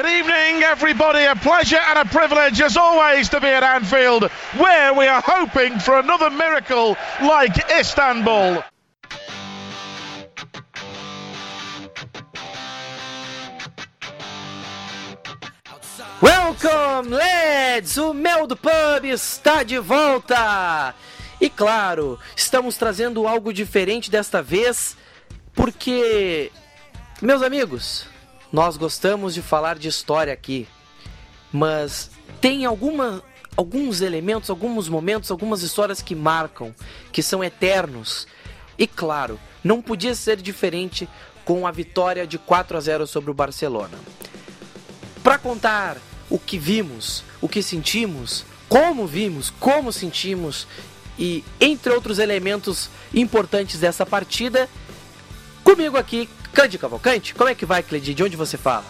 Good evening, everybody. A pleasure and a privilege, as always, to be at Anfield, where we are hoping for another miracle like Istanbul. Welcome, lads! O Mel do Pub está de volta! E claro, estamos trazendo algo diferente desta vez, porque, meus amigos, nós gostamos de falar de história aqui, mas tem alguma, alguns elementos, alguns momentos, algumas histórias que marcam, que são eternos. E claro, não podia ser diferente com a vitória de 4 a 0 sobre o Barcelona. Para contar o que vimos, o que sentimos, como vimos, como sentimos e entre outros elementos importantes dessa partida, comigo aqui, Cleide Cavalcante. Como é que vai, Cleide? De onde você fala?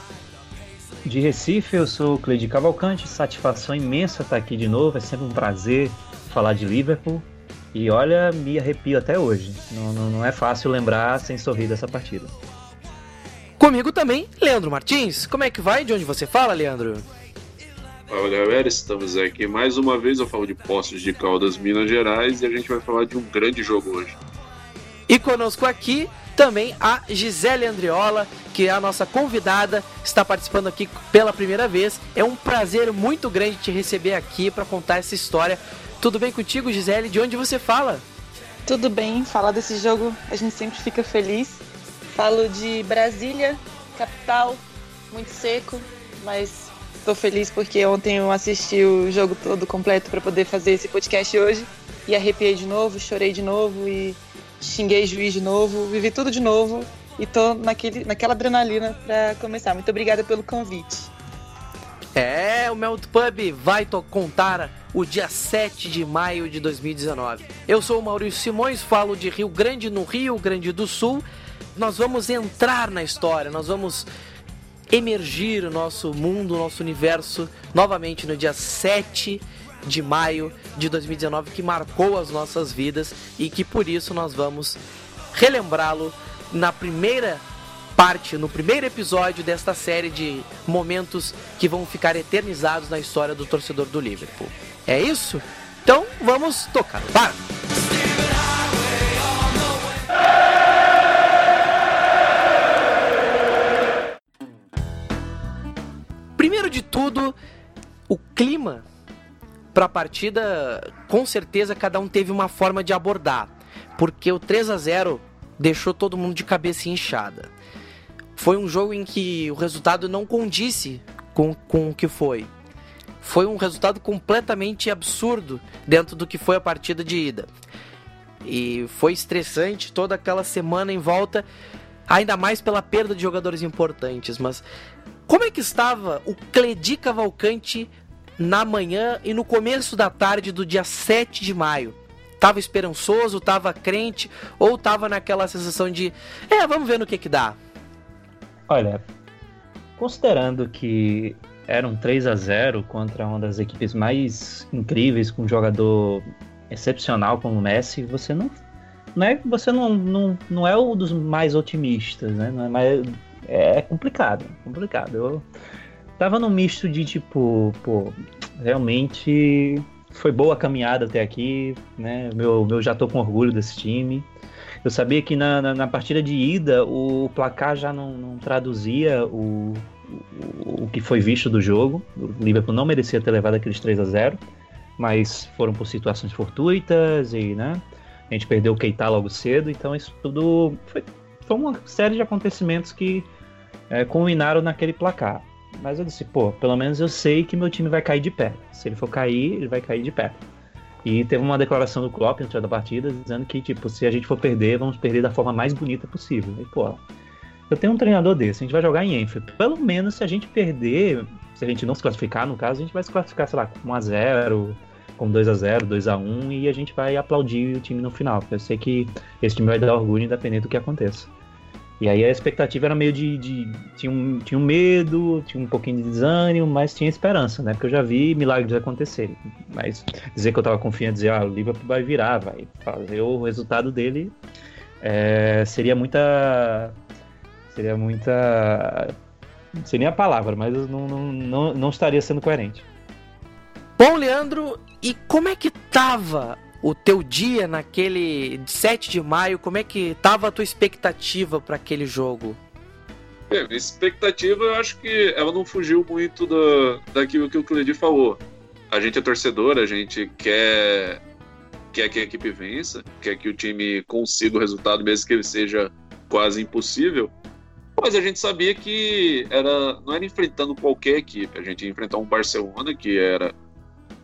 De Recife, eu sou Cleide Cavalcante. Satisfação imensa estar aqui de novo. É sempre um prazer falar de Liverpool. E olha, me arrepio até hoje. Não, não, não é fácil lembrar sem sorrir dessa partida. Comigo também, Leandro Martins. Como é que vai? De onde você fala, Leandro? Fala galera, estamos aqui mais uma vez. Eu falo de Poços de Caldas, Minas Gerais, e a gente vai falar de um grande jogo hoje. E conosco aqui também a Gisele Andriola, que é a nossa convidada, está participando aqui pela primeira vez. É um prazer muito grande te receber aqui para contar essa história. Tudo bem contigo, Gisele? De onde você fala? Tudo bem, falar desse jogo a gente sempre fica feliz. Falo de Brasília, capital, muito seco, mas estou feliz porque ontem eu assisti o jogo todo completo para poder fazer esse podcast hoje e arrepiei de novo, chorei de novo e xinguei juiz de novo, vivi tudo de novo e tô naquele, naquela adrenalina para começar. Muito obrigada pelo convite. É, o Melt Pub vai contar o dia 7 de maio de 2019. Eu sou o Maurício Simões, falo de Rio Grande, no Rio Grande do Sul. Nós vamos entrar na história, nós vamos emergir o nosso mundo, o nosso universo novamente no dia 7 de maio de 2019 que marcou as nossas vidas e que por isso nós vamos relembrá-lo na primeira parte, no primeiro episódio desta série de momentos que vão ficar eternizados na história do torcedor do Liverpool. É isso? Então vamos tocar barco. Primeiro de tudo, o clima para a partida, com certeza cada um teve uma forma de abordar, porque o 3 a 0 deixou todo mundo de cabeça inchada. Foi um jogo em que o resultado não condisse com, com o que foi. Foi um resultado completamente absurdo dentro do que foi a partida de ida. E foi estressante toda aquela semana em volta, ainda mais pela perda de jogadores importantes. Mas como é que estava o Cledi Cavalcante na manhã e no começo da tarde do dia 7 de maio. Tava esperançoso, tava crente ou tava naquela sensação de, é, vamos ver no que que dá. Olha, considerando que era um 3 a 0 contra uma das equipes mais incríveis com um jogador excepcional como o Messi, você não não é você não, não, não é um dos mais otimistas, né? Não é, mais, é complicado, complicado. Eu tava no misto de tipo, pô, realmente foi boa a caminhada até aqui, né? Meu, meu já tô com orgulho desse time. Eu sabia que na, na, na partida de ida o placar já não, não traduzia o, o, o, que foi visto do jogo. O Liverpool não merecia ter levado aqueles 3 a 0 mas foram por situações fortuitas e, né? A gente perdeu o Keita logo cedo, então isso tudo foi, foi uma série de acontecimentos que é, culminaram naquele placar. Mas eu disse, pô, pelo menos eu sei que meu time vai cair de pé. Se ele for cair, ele vai cair de pé. E teve uma declaração do Klopp antes da partida dizendo que, tipo, se a gente for perder, vamos perder da forma mais bonita possível. E, pô, eu tenho um treinador desse, a gente vai jogar em Enfield. Pelo menos se a gente perder, se a gente não se classificar, no caso, a gente vai se classificar, sei lá, com 1x0, com 2x0, 2x1, e a gente vai aplaudir o time no final. Eu sei que esse time vai dar orgulho independente do que aconteça. E aí a expectativa era meio de. de tinha, um, tinha um medo, tinha um pouquinho de desânimo, mas tinha esperança, né? Porque eu já vi milagres acontecerem. Mas dizer que eu tava confiante, dizer, ah, o Liverpool vai virar, vai fazer o resultado dele, é, seria muita. Seria muita. não sei nem a palavra, mas não, não, não, não estaria sendo coerente. Bom, Leandro, e como é que tava o teu dia naquele 7 de maio? Como é que tava a tua expectativa para aquele jogo? É, minha expectativa, eu acho que ela não fugiu muito do, daquilo que o Cleide falou. A gente é torcedor, a gente quer, quer que a equipe vença, quer que o time consiga o resultado, mesmo que ele seja quase impossível. Mas a gente sabia que era, não era enfrentando qualquer equipe, a gente ia enfrentar um Barcelona, que era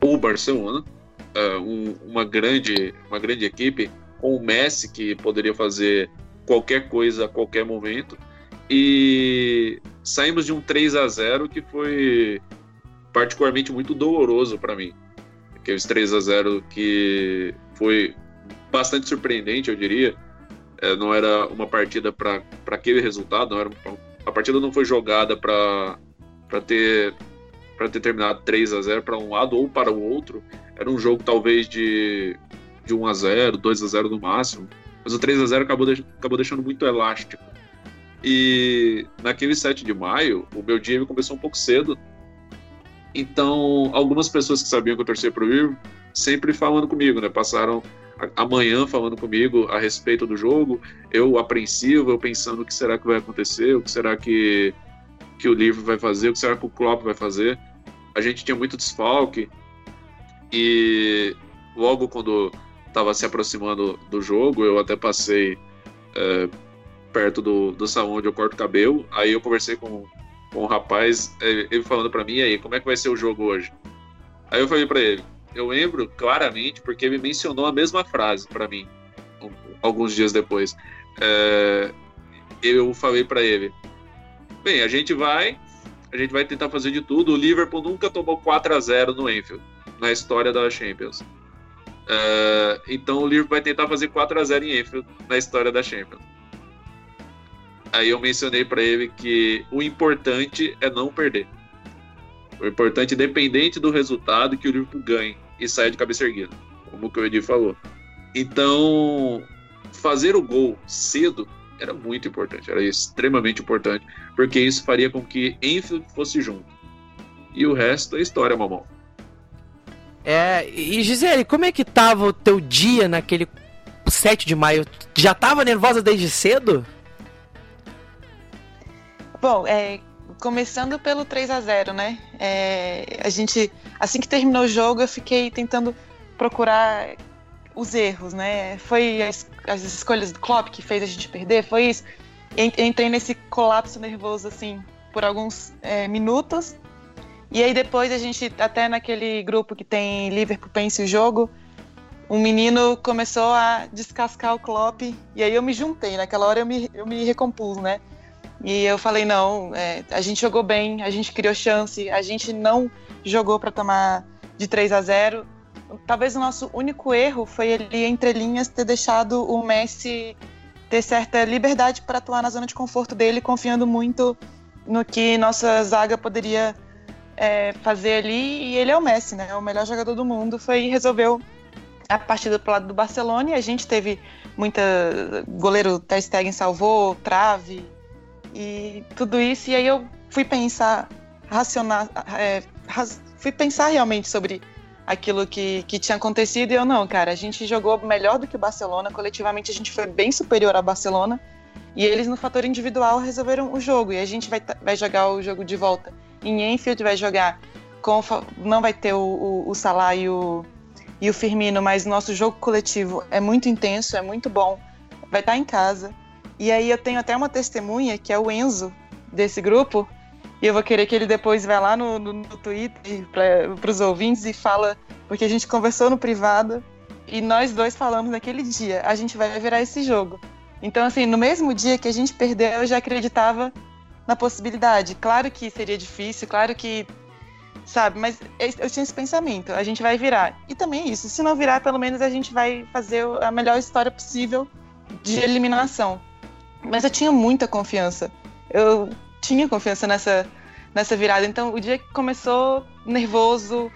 o Barcelona, uh, um, uma, grande, uma grande equipe, com o Messi, que poderia fazer qualquer coisa a qualquer momento e saímos de um 3 a 0 que foi particularmente muito doloroso para mim. Aqueles 3 a 0 que foi bastante surpreendente, eu diria. É, não era uma partida para aquele resultado, não era, a partida não foi jogada para ter para ter terminado 3 a 0 para um lado ou para o outro. Era um jogo talvez de, de 1 a 0 2 a 0 no máximo. Mas o 3 a 0 acabou, de, acabou deixando muito elástico. E naquele 7 de maio, o meu dia começou um pouco cedo. Então, algumas pessoas que sabiam que eu torcia pro River sempre falando comigo, né? Passaram amanhã falando comigo a respeito do jogo, eu apreensivo, eu pensando o que será que vai acontecer, o que será que, que o livro vai fazer, o que será que o Klopp vai fazer. A gente tinha muito desfalque e logo quando estava se aproximando do jogo, eu até passei é, perto do, do salão onde eu corto cabelo. Aí eu conversei com, com um rapaz, é, ele falando para mim, aí, como é que vai ser o jogo hoje? Aí eu falei para ele, eu lembro claramente porque ele mencionou a mesma frase para mim alguns dias depois. É, eu falei para ele, bem, a gente vai, a gente vai tentar fazer de tudo. O Liverpool nunca tomou 4 a 0 no Enfield na história da Champions. É, então o Liverpool vai tentar fazer 4 a 0 em Enfield na história da Champions. Aí eu mencionei para ele que o importante é não perder. O importante, independente do resultado, que o Liverpool ganhe e saia de cabeça erguida, como o Edi falou. Então, fazer o gol cedo era muito importante, era extremamente importante, porque isso faria com que Enfield fosse junto. E o resto é história, mamão. É, e Gisele, como é que tava o teu dia naquele 7 de maio? Já tava nervosa desde cedo? Bom, é, começando pelo 3 a 0 né? É, a gente, assim que terminou o jogo, eu fiquei tentando procurar os erros, né? Foi as, as escolhas do Klopp que fez a gente perder, foi isso. Entrei nesse colapso nervoso, assim, por alguns é, minutos. E aí depois a gente, até naquele grupo que tem Liverpool Pense o Jogo, um menino começou a descascar o Klopp, e aí eu me juntei, naquela hora eu me, eu me recompus, né? E eu falei, não, é, a gente jogou bem, a gente criou chance, a gente não jogou para tomar de 3 a 0. Talvez o nosso único erro foi ele, entre linhas, ter deixado o Messi ter certa liberdade para atuar na zona de conforto dele, confiando muito no que nossa zaga poderia é, fazer ali. E ele é o Messi, né? O melhor jogador do mundo. Foi e resolveu a partida pro lado do Barcelona e a gente teve muita. Goleiro Ter Stegen salvou, trave, e tudo isso. E aí eu fui pensar, racionar, é, fui pensar realmente sobre aquilo que, que tinha acontecido. E eu, não, cara, a gente jogou melhor do que o Barcelona. Coletivamente a gente foi bem superior ao Barcelona. E eles, no fator individual, resolveram o jogo. E a gente vai, vai jogar o jogo de volta em Enfield, vai jogar com. Não vai ter o, o, o Salah e o, e o Firmino, mas o nosso jogo coletivo é muito intenso, é muito bom. Vai estar em casa. E aí eu tenho até uma testemunha, que é o Enzo, desse grupo, e eu vou querer que ele depois vá lá no, no, no Twitter para os ouvintes e fala, porque a gente conversou no privado e nós dois falamos naquele dia, a gente vai virar esse jogo. Então, assim, no mesmo dia que a gente perdeu, eu já acreditava na possibilidade. Claro que seria difícil, claro que. Sabe, mas eu tinha esse pensamento, a gente vai virar. E também isso, se não virar, pelo menos a gente vai fazer a melhor história possível de eliminação. Mas eu tinha muita confiança. Eu tinha confiança nessa, nessa virada. Então, o dia que começou nervoso,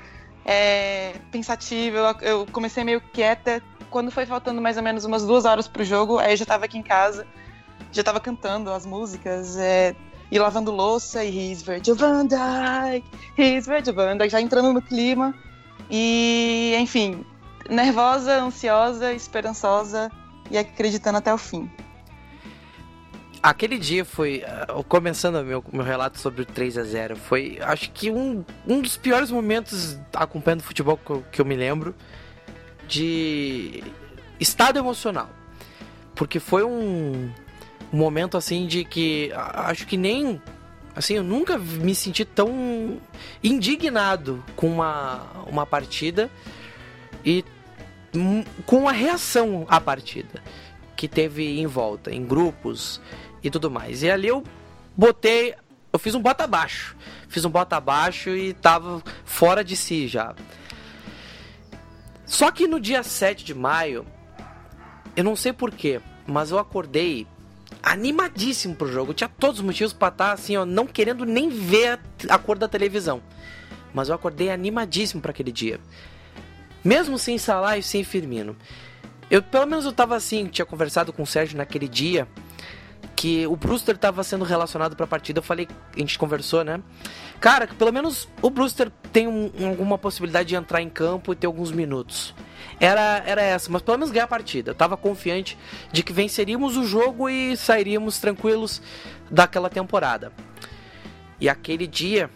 é, pensativo, eu, eu, comecei meio quieta. Quando foi faltando mais ou menos umas duas horas pro jogo, aí eu já tava aqui em casa, já tava cantando as músicas, é, e lavando louça e He's Virgil van Dijk, He's Virgil van Dijk, já entrando no clima. E, enfim, nervosa, ansiosa, esperançosa e acreditando até o fim. Aquele dia foi, uh, começando meu, meu relato sobre o 3 a 0 foi acho que um, um dos piores momentos acompanhando futebol que eu, que eu me lembro de estado emocional. Porque foi um, um momento assim de que acho que nem assim, eu nunca me senti tão indignado com uma, uma partida e com a reação à partida que teve em volta, em grupos e tudo mais. E ali eu botei, eu fiz um bota abaixo. Fiz um bota abaixo e tava fora de si já. Só que no dia 7 de maio, eu não sei porquê, mas eu acordei animadíssimo pro jogo. Eu tinha todos os motivos para estar tá, assim, ó, não querendo nem ver a cor da televisão. Mas eu acordei animadíssimo para aquele dia. Mesmo sem e sem Firmino. Eu, pelo menos eu tava assim, tinha conversado com o Sérgio naquele dia que o Brewster estava sendo relacionado para a partida. Eu falei, a gente conversou, né? Cara, que pelo menos o Brewster tem um, alguma possibilidade de entrar em campo e ter alguns minutos. Era, era essa, mas pelo menos ganhar a partida. Eu tava confiante de que venceríamos o jogo e sairíamos tranquilos daquela temporada. E aquele dia,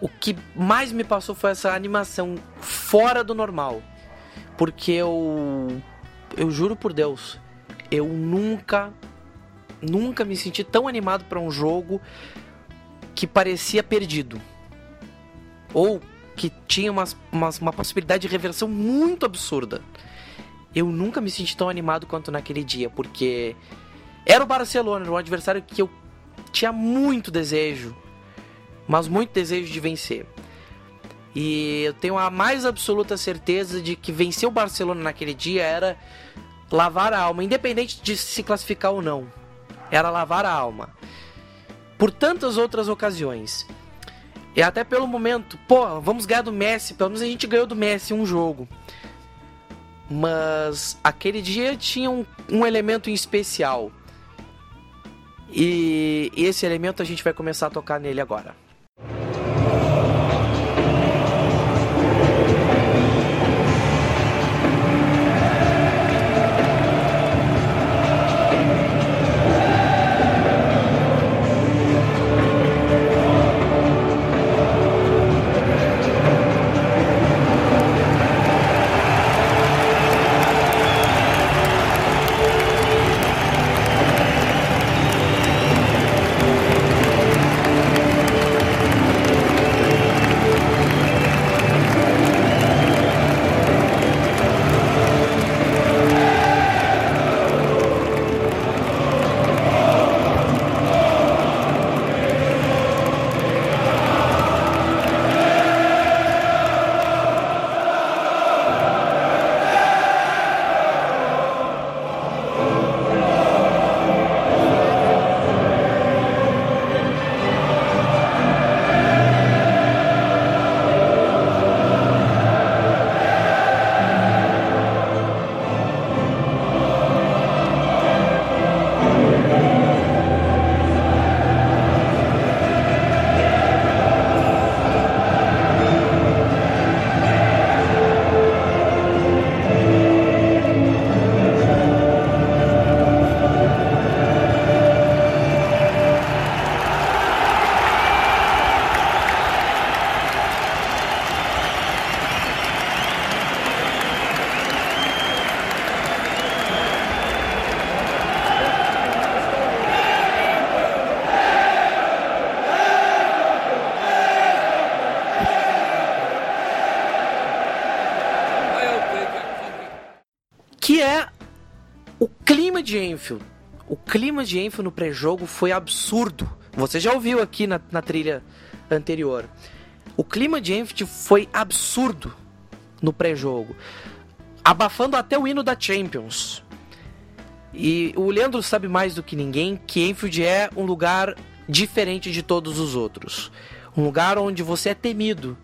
o que mais me passou foi essa animação fora do normal. Porque eu. Eu juro por Deus, eu nunca nunca me senti tão animado para um jogo que parecia perdido. Ou que tinha umas, umas, uma possibilidade de reversão muito absurda. Eu nunca me senti tão animado quanto naquele dia, porque era o Barcelona, um adversário que eu tinha muito desejo, mas muito desejo de vencer. E eu tenho a mais absoluta certeza de que vencer o Barcelona naquele dia era lavar a alma, independente de se classificar ou não era lavar a alma. Por tantas outras ocasiões. E até pelo momento, pô, vamos ganhar do Messi, pelo menos a gente ganhou do Messi um jogo. Mas aquele dia tinha um, um elemento em especial. E esse elemento a gente vai começar a tocar nele agora. De Enfield. O clima de Enfield no pré-jogo foi absurdo. Você já ouviu aqui na, na trilha anterior. O clima de Enfield foi absurdo no pré-jogo. Abafando até o hino da Champions. E o Leandro sabe mais do que ninguém que Enfield é um lugar diferente de todos os outros. Um lugar onde você é temido.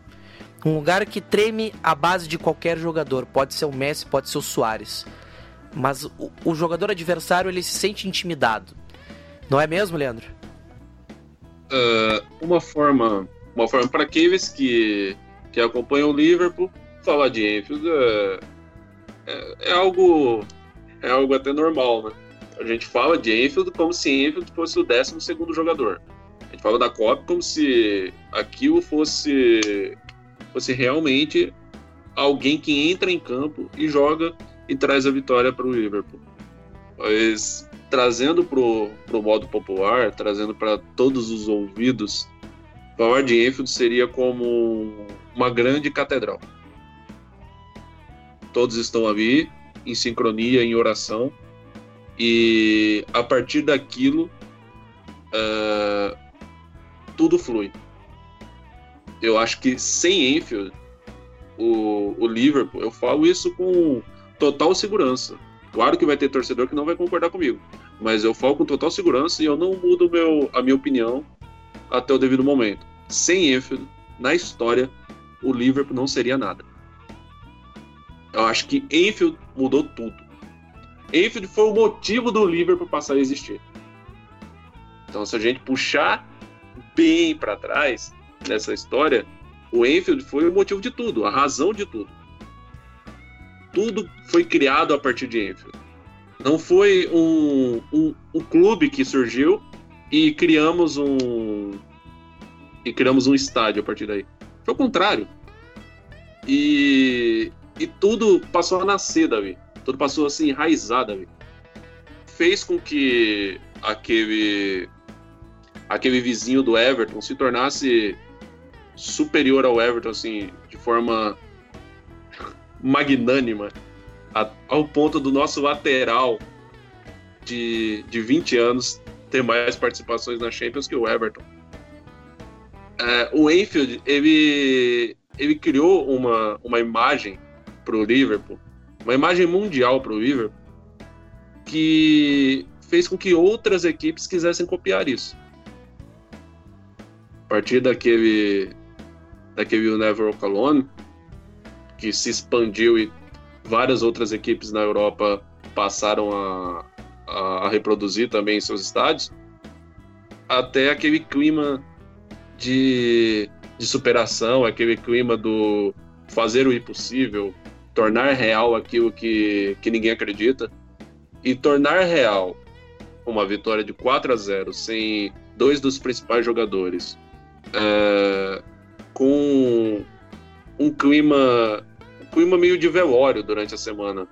Um lugar que treme a base de qualquer jogador. Pode ser o Messi, pode ser o Soares. Mas o, o jogador adversário ele se sente intimidado. Não é mesmo, Leandro? uh, uma forma, uma forma para aqueles que, que acompanham o Liverpool, falar de Enfield é, é, é, algo é algo até normal, né? A gente fala de Enfield como se Enfield fosse o 12 segundo jogador. A gente fala da Copa como se aquilo fosse fosse realmente alguém que entra em campo e joga e traz a vitória para o Liverpool. Mas trazendo para o modo popular, trazendo para todos os ouvidos, falar de Enfield seria como uma grande catedral. Todos estão ali em sincronia, em oração, e a partir daquilo uh, tudo flui. Eu acho que sem Enfield o, o Liverpool, eu falo isso com total segurança. Claro que vai ter torcedor que não vai concordar comigo, mas eu falo com total segurança e eu não mudo meu, a minha opinião até o devido momento. Sem Enfield, na história, o Liverpool não seria nada. Eu acho que Enfield mudou tudo. Enfield foi o motivo do Liverpool passar a existir. Então, se a gente puxar bem para trás nessa história, o Enfield foi o motivo de tudo, a razão de tudo. Tudo foi criado a partir de Enfield. Não foi um, um, um clube que surgiu e criamos um e criamos um estádio a partir daí. Foi o contrário. E, e tudo passou a nascer, Davi. Tudo passou assim, enraizar, Davi. Fez com que aquele aquele vizinho do Everton se tornasse superior ao Everton, assim, de forma magnânima, ao ponto do nosso lateral de, de 20 anos ter mais participações na Champions que o Everton. É, o Enfield, ele, ele criou uma, uma imagem para o Liverpool, uma imagem mundial para o Liverpool, que fez com que outras equipes quisessem copiar isso. A partir daquele daquele Never Walk Alone, que se expandiu e várias outras equipes na Europa passaram a, a, a reproduzir também em seus estádios, até aquele clima de, de superação, aquele clima do fazer o impossível, tornar real aquilo que, que ninguém acredita, e tornar real uma vitória de 4 a 0 sem dois dos principais jogadores, é, com um clima, um clima meio de velório durante a semana.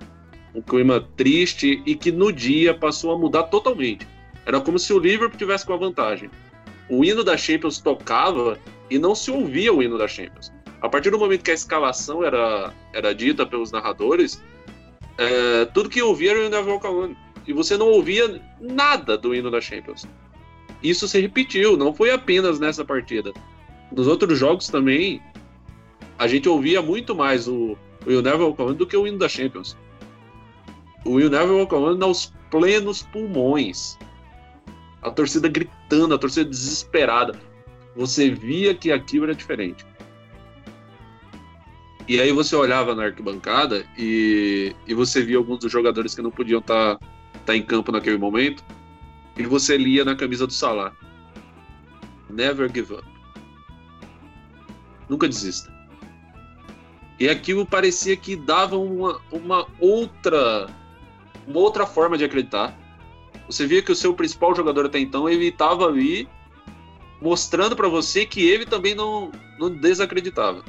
Um clima triste e que no dia passou a mudar totalmente. Era como se o Liverpool tivesse com a vantagem. O hino da Champions tocava e não se ouvia o hino da Champions. A partir do momento que a escalação era, era dita pelos narradores, é, tudo que ouvia era o da Volcalone. E você não ouvia nada do hino da Champions. Isso se repetiu, não foi apenas nessa partida nos outros jogos também, a gente ouvia muito mais o, o You Never do que o hino da Champions. O You Never Walk aos plenos pulmões. A torcida gritando, a torcida desesperada. Você via que aquilo era diferente. E aí você olhava na arquibancada e, e você via alguns dos jogadores que não podiam estar tá, tá em campo naquele momento. E você lia na camisa do Salah. Never give up. Nunca desista. E aquilo parecia que dava uma, uma outra uma outra forma de acreditar. Você via que o seu principal jogador até então ele estava ali mostrando para você que ele também não, não desacreditava,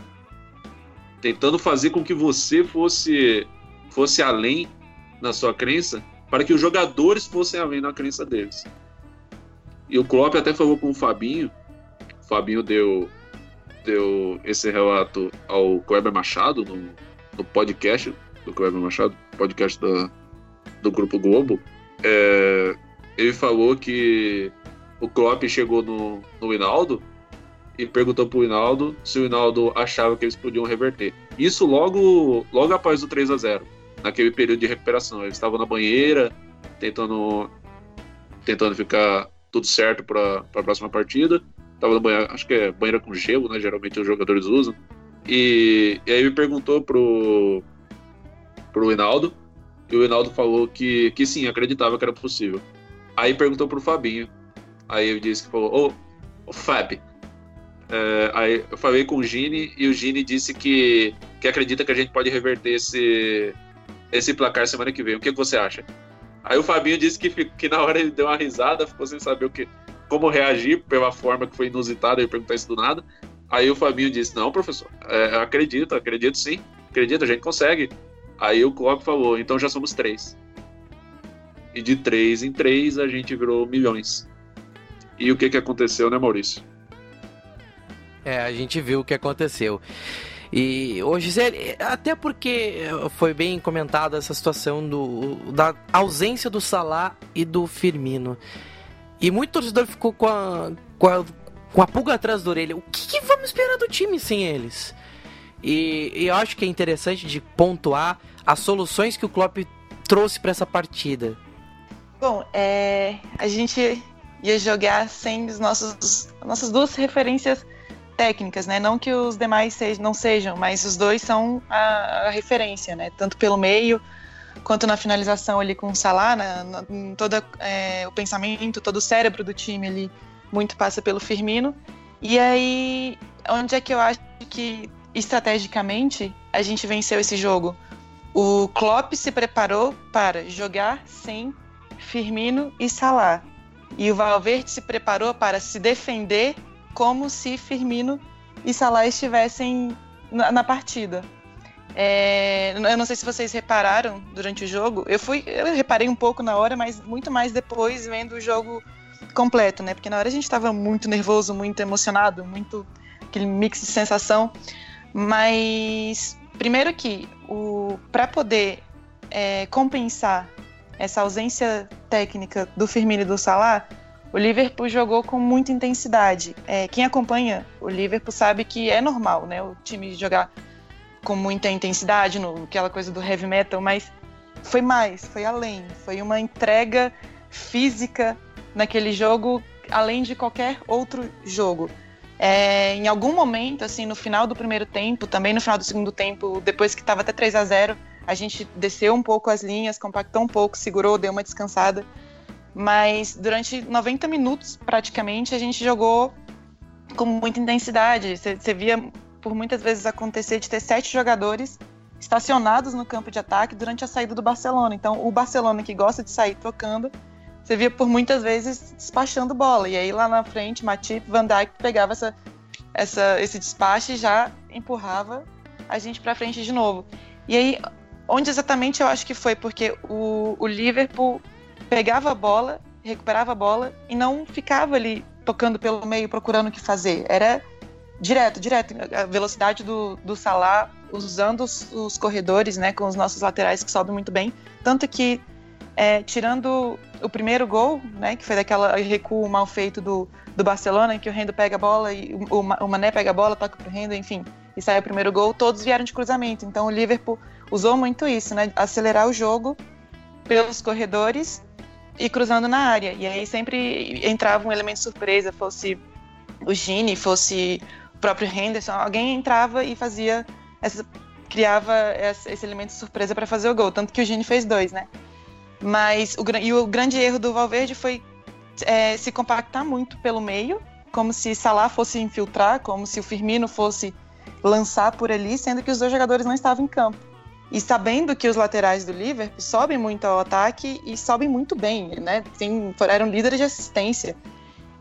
tentando fazer com que você fosse fosse além na sua crença, para que os jogadores fossem além na crença deles. E o Klopp até falou com o Fabinho. O Fabinho deu deu esse relato ao Kleber Machado no, no podcast do Kleber Machado, podcast da, do Grupo Globo, é, ele falou que o Klopp chegou no, no Hinaldo e perguntou pro Hinaldo se o Hinaldo achava que eles podiam reverter. Isso logo, logo após o 3 a 0 naquele período de recuperação. Eles estavam na banheira, tentando, tentando ficar tudo certo para a próxima partida tava no banheiro, acho que é banheira com gelo, né? Geralmente os jogadores usam. E, e aí me perguntou pro, pro Hinaldo, e o Hinaldo falou que, que sim, acreditava que era possível. Aí perguntou pro Fabinho. Aí ele disse que falou: Ô, o Fab. É, aí eu falei com o Gini e o Gini disse que, que acredita que a gente pode reverter esse, esse placar semana que vem. O que, que você acha? Aí o Fabinho disse que, que na hora ele deu uma risada, ficou sem saber o que, como reagir pela forma que foi inusitada, ele perguntar isso do nada. Aí o Fabinho disse: Não, professor, é, acredito, acredito sim, acredito, a gente consegue. Aí o Klopp falou: Então já somos três. E de três em três a gente virou milhões. E o que, que aconteceu, né, Maurício? É, a gente viu o que aconteceu. E hoje, até porque foi bem comentada essa situação do, da ausência do Salah e do Firmino. E muito torcedor ficou com a, com a, com a pulga atrás da orelha. O que, que vamos esperar do time sem eles? E, e, eu acho que é interessante de pontuar as soluções que o Klopp trouxe para essa partida. Bom, é, a gente ia jogar sem os nossos, nossas duas referências técnicas, né? Não que os demais sejam, não sejam, mas os dois são a, a referência, né? Tanto pelo meio quanto na finalização ali com o Salah, né? todo é, o pensamento, todo o cérebro do time ali muito passa pelo Firmino. E aí, onde é que eu acho que estrategicamente a gente venceu esse jogo? O Klopp se preparou para jogar sem Firmino e Salah. E o Valverde se preparou para se defender como se Firmino e Salah estivessem na, na partida. É, eu não sei se vocês repararam durante o jogo. Eu fui, eu reparei um pouco na hora, mas muito mais depois vendo o jogo completo, né? Porque na hora a gente estava muito nervoso, muito emocionado, muito aquele mix de sensação. Mas primeiro que o para poder é, compensar essa ausência técnica do Firmino e do Salah, o Liverpool jogou com muita intensidade. É, quem acompanha o Liverpool sabe que é normal, né? O time jogar com muita intensidade, no, aquela coisa do heavy metal, mas foi mais, foi além. Foi uma entrega física naquele jogo, além de qualquer outro jogo. É, em algum momento, assim, no final do primeiro tempo, também no final do segundo tempo, depois que estava até 3 a 0 a gente desceu um pouco as linhas, compactou um pouco, segurou, deu uma descansada. Mas durante 90 minutos, praticamente, a gente jogou com muita intensidade. Você via por muitas vezes acontecer de ter sete jogadores estacionados no campo de ataque durante a saída do Barcelona. Então, o Barcelona que gosta de sair tocando, você via por muitas vezes despachando bola. E aí lá na frente, Matip, Van Dijk pegava essa, essa, esse despache e já empurrava a gente para frente de novo. E aí, onde exatamente eu acho que foi? Porque o, o Liverpool pegava a bola, recuperava a bola e não ficava ali tocando pelo meio procurando o que fazer. Era direto, direto. A velocidade do, do Salah usando os, os corredores, né, com os nossos laterais que sobem muito bem. Tanto que, é, tirando o primeiro gol, né, que foi daquela recuo mal feito do, do Barcelona, em que o Rendo pega a bola e o, o Mané pega a bola, toca pro Rendo, enfim, e sai o primeiro gol, todos vieram de cruzamento. Então o Liverpool usou muito isso, né, acelerar o jogo pelos corredores e cruzando na área. E aí sempre entrava um elemento surpresa, fosse o Gini, fosse próprio Henderson, alguém entrava e fazia essa criava esse elemento surpresa para fazer o gol, tanto que o Gini fez dois, né? Mas o, e o grande erro do Valverde foi é, se compactar muito pelo meio, como se Salah fosse infiltrar, como se o Firmino fosse lançar por ali, sendo que os dois jogadores não estavam em campo. E sabendo que os laterais do Liverpool sobem muito ao ataque e sobem muito bem, né? Tem, eram líderes de assistência.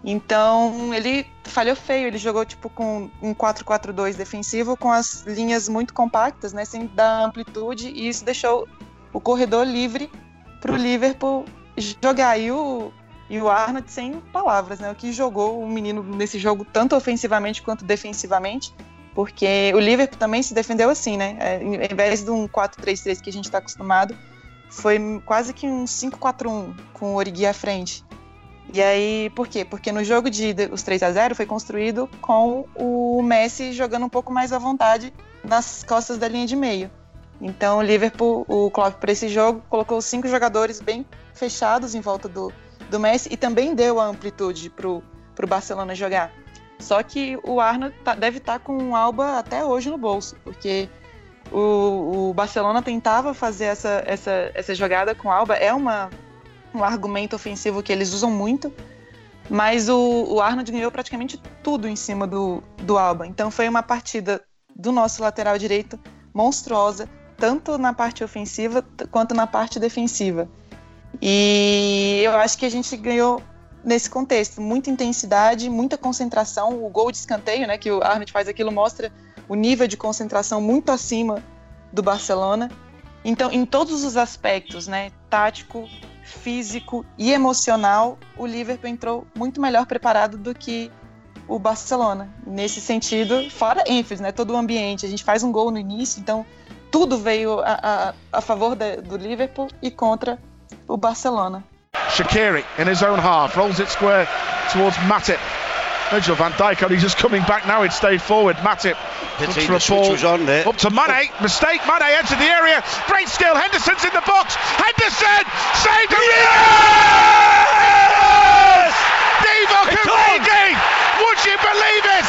Então ele falhou feio, ele jogou tipo com um 4-4-2 defensivo com as linhas muito compactas, né, sem dar amplitude, e isso deixou o corredor livre para o Liverpool jogar. E o, e o Arnold sem palavras, né? O que jogou o menino nesse jogo, tanto ofensivamente quanto defensivamente. Porque o Liverpool também se defendeu assim, né? É, em vez de um 4-3-3 que a gente está acostumado, foi quase que um 5-4-1 com o Origi à frente. E aí, por quê? Porque no jogo de os 3 a 0 foi construído com o Messi jogando um pouco mais à vontade nas costas da linha de meio. Então, o Liverpool, o Klopp para esse jogo colocou cinco jogadores bem fechados em volta do, do Messi e também deu a amplitude pro, pro Barcelona jogar. Só que o Arnold tá, deve estar tá com o Alba até hoje no bolso, porque o, o, Barcelona tentava fazer essa, essa, essa jogada com o Alba. É uma, um argumento ofensivo que eles usam muito, mas o, o Arnold ganhou praticamente tudo em cima do, do Alba. Então foi uma partida do nosso lateral direito monstruosa, tanto na parte ofensiva quanto na parte defensiva. E eu acho que a gente ganhou nesse contexto, muita intensidade, muita concentração. O gol de escanteio, né, que o Arnold faz aquilo mostra o nível de concentração muito acima do Barcelona. Então, em todos os aspectos, né, tático, físico e emocional, o Liverpool entrou muito melhor preparado do que o Barcelona. Nesse sentido, fora ênfase, né? Todo o ambiente. A gente faz um gol no início, então tudo veio a, a, a favor da, do Liverpool e contra o Barcelona. Shakiri in his own half rolls it square towards Matip. Virgil van Dijk only just coming back now. It stayed forward. Matip looks for a ball on there. up to Mane. Mistake. Mane entered the area. Great skill. Henderson's in the saved it. Yes! Divock Origi. Would you believe it?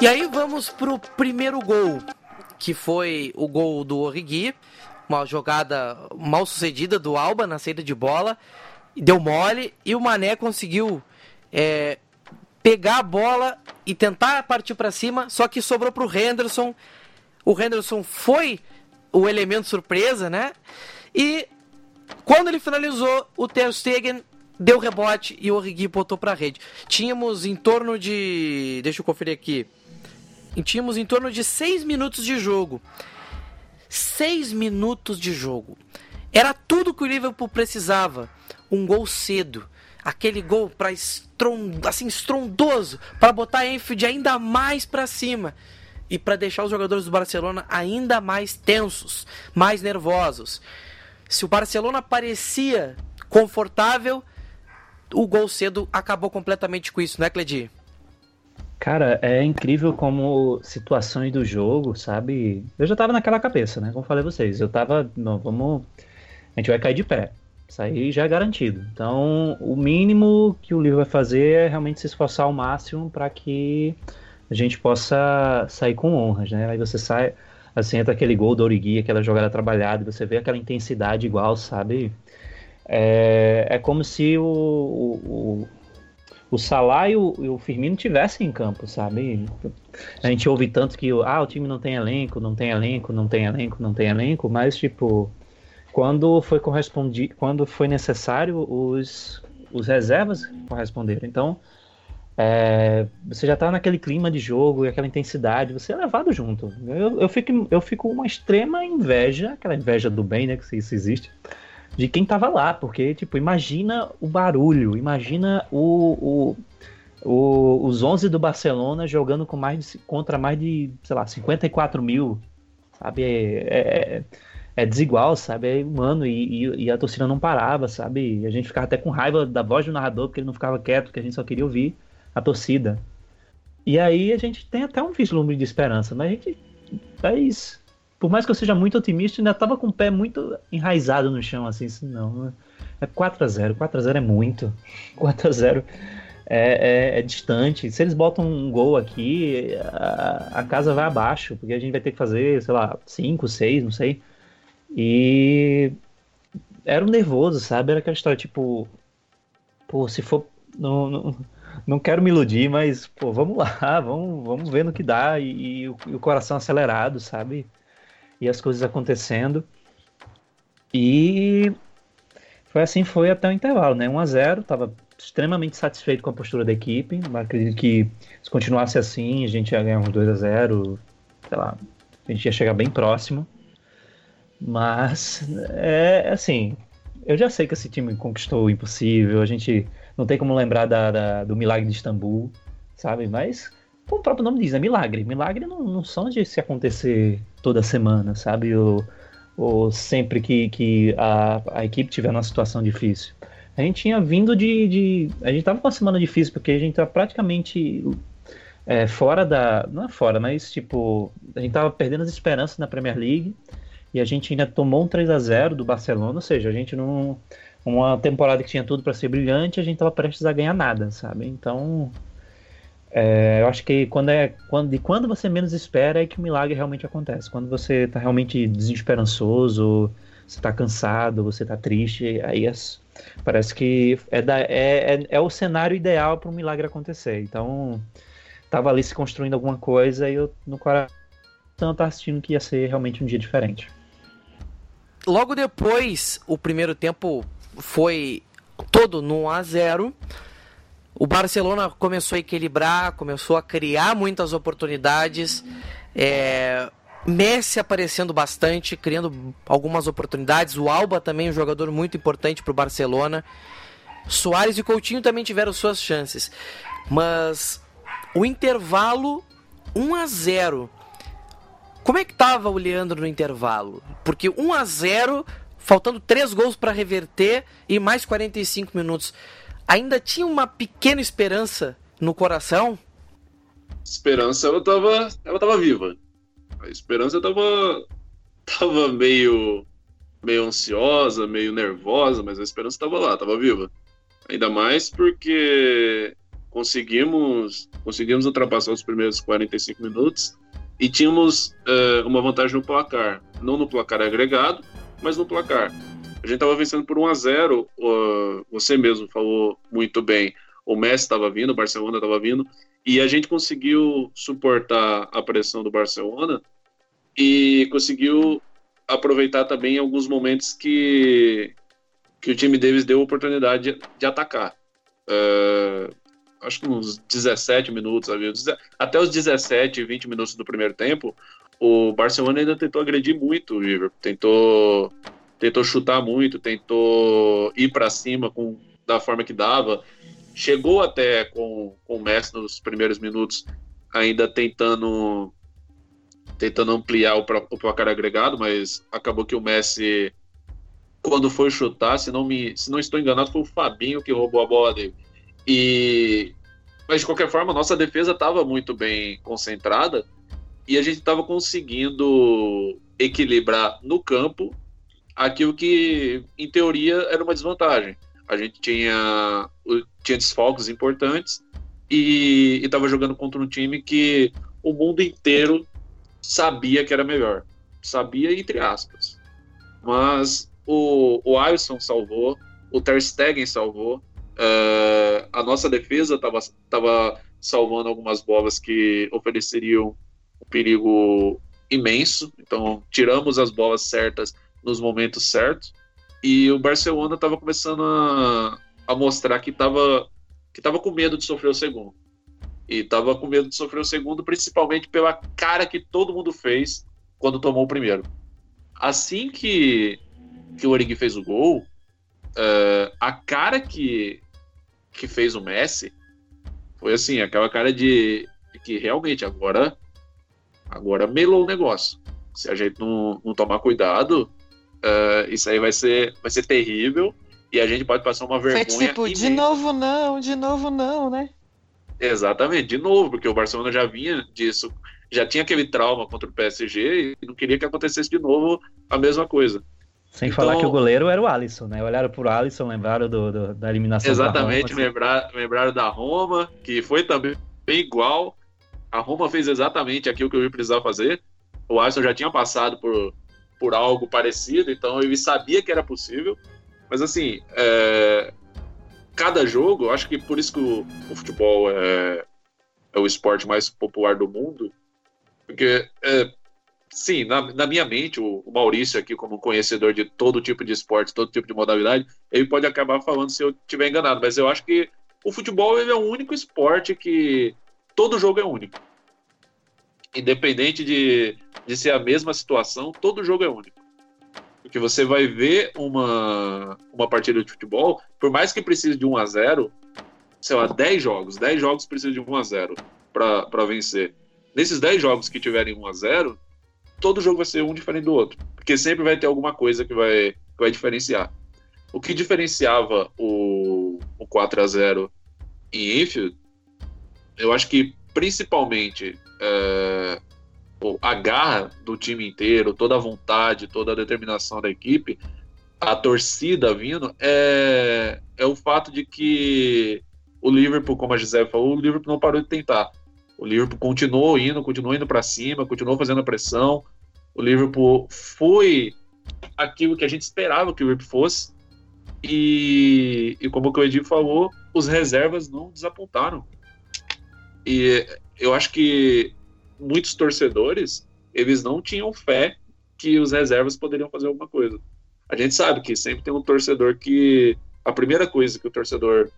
E aí vamos pro primeiro gol, que foi o gol do Origi, uma jogada mal sucedida do Alba na saída de bola, deu mole e o Mané conseguiu é, pegar a bola e tentar partir para cima, só que sobrou pro Henderson. O Henderson foi o elemento surpresa, né? E quando ele finalizou, o Ter Stegen deu rebote e o Origi botou para a rede. Tínhamos em torno de, deixa eu conferir aqui, tínhamos em torno de 6 minutos de jogo. 6 minutos de jogo. Era tudo que o Liverpool precisava. Um gol cedo. Aquele gol para assim estrondoso, para botar a Enfield ainda mais para cima e para deixar os jogadores do Barcelona ainda mais tensos, mais nervosos. Se o Barcelona parecia confortável, o gol cedo acabou completamente com isso, né, Cledi? Cara, é incrível como situações do jogo, sabe? Eu já tava naquela cabeça, né? Como falei a vocês. Eu tava. Não, vamos. A gente vai cair de pé. Isso aí já é garantido. Então, o mínimo que o livro vai fazer é realmente se esforçar ao máximo para que a gente possa sair com honras, né? Aí você sai, assim, entra aquele gol do Origui, aquela jogada trabalhada, você vê aquela intensidade igual, sabe? É, é como se o, o, o Salah e o, e o Firmino tivessem em campo, sabe? A gente ouve tanto que ah, o time não tem elenco, não tem elenco, não tem elenco, não tem elenco, mas tipo, quando foi correspondido, quando foi necessário, os, os reservas corresponderam. Então, é, você já está naquele clima de jogo e aquela intensidade, você é levado junto. Eu, eu, fico, eu fico uma extrema inveja, aquela inveja do bem, né, que isso existe, de quem tava lá, porque, tipo, imagina o barulho, imagina o, o, o, os 11 do Barcelona jogando com mais de, contra mais de, sei lá, 54 mil, sabe? É, é, é desigual, sabe? É humano e, e, e, a torcida não parava, sabe? E a gente ficava até com raiva da voz do narrador, porque ele não ficava quieto, porque a gente só queria ouvir a torcida. E aí a gente tem até um vislumbre de esperança, mas a gente. É isso por mais que eu seja muito otimista, ainda tava com o pé muito enraizado no chão, assim, assim não. É 4x0, 4x0 é muito. 4x0 é, é, é, distante. Se eles botam um gol aqui, a, a, casa vai abaixo, porque a gente vai ter que fazer, sei lá, 5, 6, não sei. E era um nervoso, sabe? Era aquela história, tipo, pô, se for. Não, não, não quero me iludir, mas, pô, vamos lá, vamos, vamos ver no que dá. E, e, o, e o coração acelerado, sabe? e as coisas acontecendo. E foi assim, foi até o intervalo, né? 1 a 0 estava extremamente satisfeito com a postura da equipe. Acredito que se continuasse assim, a gente ia ganhar uns 2 a 0 sei lá, a gente ia chegar bem próximo. Mas, é assim, eu já sei que esse time conquistou o impossível, a gente não tem como lembrar da, da, do milagre de Istambul, sabe? Mas o próprio nome diz, é milagre. Milagre não, não são de se acontecer toda semana, sabe? Ou, ou sempre que, que a, a equipe tiver numa situação difícil. A gente tinha vindo de. de a gente tava com uma semana difícil, porque a gente tava praticamente é, fora da. Não é fora, mas tipo. A gente tava perdendo as esperanças na Premier League. E a gente ainda tomou um 3 a 0 do Barcelona, ou seja, a gente não. Uma temporada que tinha tudo para ser brilhante, a gente tava prestes a ganhar nada, sabe? Então é, eu acho que quando é quando, de quando você menos espera é que o milagre realmente acontece. Quando você está realmente desesperançoso, você tá cansado, você tá triste, aí é, parece que é, da, é, é, é o cenário ideal para um milagre acontecer. Então, tava ali se construindo alguma coisa e eu no coração tava assistindo que ia ser realmente um dia diferente. Logo depois, o primeiro tempo foi todo no 1 a 0. O Barcelona começou a equilibrar, começou a criar muitas oportunidades. É, Messi aparecendo bastante, criando algumas oportunidades. O Alba também, um jogador muito importante para o Barcelona. Soares e Coutinho também tiveram suas chances. Mas o intervalo 1 a 0. Como é que estava o Leandro no intervalo? Porque 1 a 0, faltando 3 gols para reverter e mais 45 minutos ainda tinha uma pequena esperança no coração? Esperança ela tava, ela tava viva. A esperança tava, tava meio, meio ansiosa, meio nervosa, mas a esperança tava lá, tava viva. Ainda mais porque conseguimos, conseguimos ultrapassar os primeiros 45 minutos e tínhamos uh, uma vantagem no placar, não no placar agregado, mas no placar. A gente estava vencendo por 1 a 0 uh, você mesmo falou muito bem. O Messi estava vindo, o Barcelona estava vindo, e a gente conseguiu suportar a pressão do Barcelona e conseguiu aproveitar também alguns momentos que, que o time deles deu oportunidade de, de atacar. Uh, acho que uns 17 minutos, até os 17, 20 minutos do primeiro tempo, o Barcelona ainda tentou agredir muito o Liverpool, tentou tentou chutar muito, tentou ir para cima com, da forma que dava. Chegou até com, com o Messi nos primeiros minutos, ainda tentando tentando ampliar o, o placar agregado, mas acabou que o Messi, quando foi chutar, se não, me, se não estou enganado, foi o Fabinho que roubou a bola dele. E, mas de qualquer forma, nossa defesa estava muito bem concentrada e a gente estava conseguindo equilibrar no campo aquilo que, em teoria, era uma desvantagem. A gente tinha, tinha desfalques importantes e estava jogando contra um time que o mundo inteiro sabia que era melhor. Sabia, entre aspas. Mas o, o Alisson salvou, o Ter Stegen salvou, uh, a nossa defesa estava salvando algumas bolas que ofereceriam perigo imenso. Então, tiramos as bolas certas nos momentos certos. E o Barcelona estava começando a, a mostrar que estava que tava com medo de sofrer o segundo. E estava com medo de sofrer o segundo, principalmente pela cara que todo mundo fez quando tomou o primeiro. Assim que, que o Origi fez o gol, uh, a cara que, que fez o Messi foi assim, aquela cara de, de que realmente agora agora melou o negócio. Se a gente não, não tomar cuidado, Uh, isso aí vai ser, vai ser terrível e a gente pode passar uma vergonha. Foi tipo, imensa. de novo não, de novo não, né? Exatamente, de novo, porque o Barcelona já vinha disso, já tinha aquele trauma contra o PSG e não queria que acontecesse de novo a mesma coisa. Sem então, falar que o goleiro era o Alisson, né? Olharam pro Alisson, lembraram do, do da eliminação Exatamente, da Roma, lembrar, lembraram da Roma, que foi também bem igual. A Roma fez exatamente aquilo que eu ia precisar fazer. O Alisson já tinha passado por, por algo parecido, então ele sabia que era possível. Mas assim, é, cada jogo, acho que por isso que o, o futebol é, é, o esporte mais popular do mundo, porque é, sim, na, na, minha mente, o, o, Maurício aqui, como conhecedor de todo tipo de esporte, todo tipo de modalidade, ele pode acabar falando se eu estiver enganado, mas eu acho que o futebol é o único esporte que todo jogo é único independente de, de ser a mesma situação, todo jogo é único. Porque você vai ver uma, uma partida de futebol, por mais que precise de 1 a 0 sei lá, 10 jogos, 10 jogos precisa de 1 a 0 para vencer. Nesses 10 jogos que tiverem 1 a 0 todo jogo vai ser um diferente do outro. Porque sempre vai ter alguma coisa que vai, que vai diferenciar. O que diferenciava o, o 4 a 0 em Enfield, eu acho que principalmente é, a garra do time inteiro, toda a vontade, toda a determinação da equipe, a torcida vindo, é, é o fato de que o Liverpool, como a Gisele falou, o Liverpool não parou de tentar. O Liverpool continuou indo, continuou indo para cima, continuou fazendo a pressão. O Liverpool foi aquilo que a gente esperava que o Liverpool fosse. E, e como o Cledir falou, os reservas não desapontaram. E eu acho que muitos torcedores, eles não tinham fé que os reservas poderiam fazer alguma coisa. A gente sabe que sempre tem um torcedor que a primeira coisa que o torcedor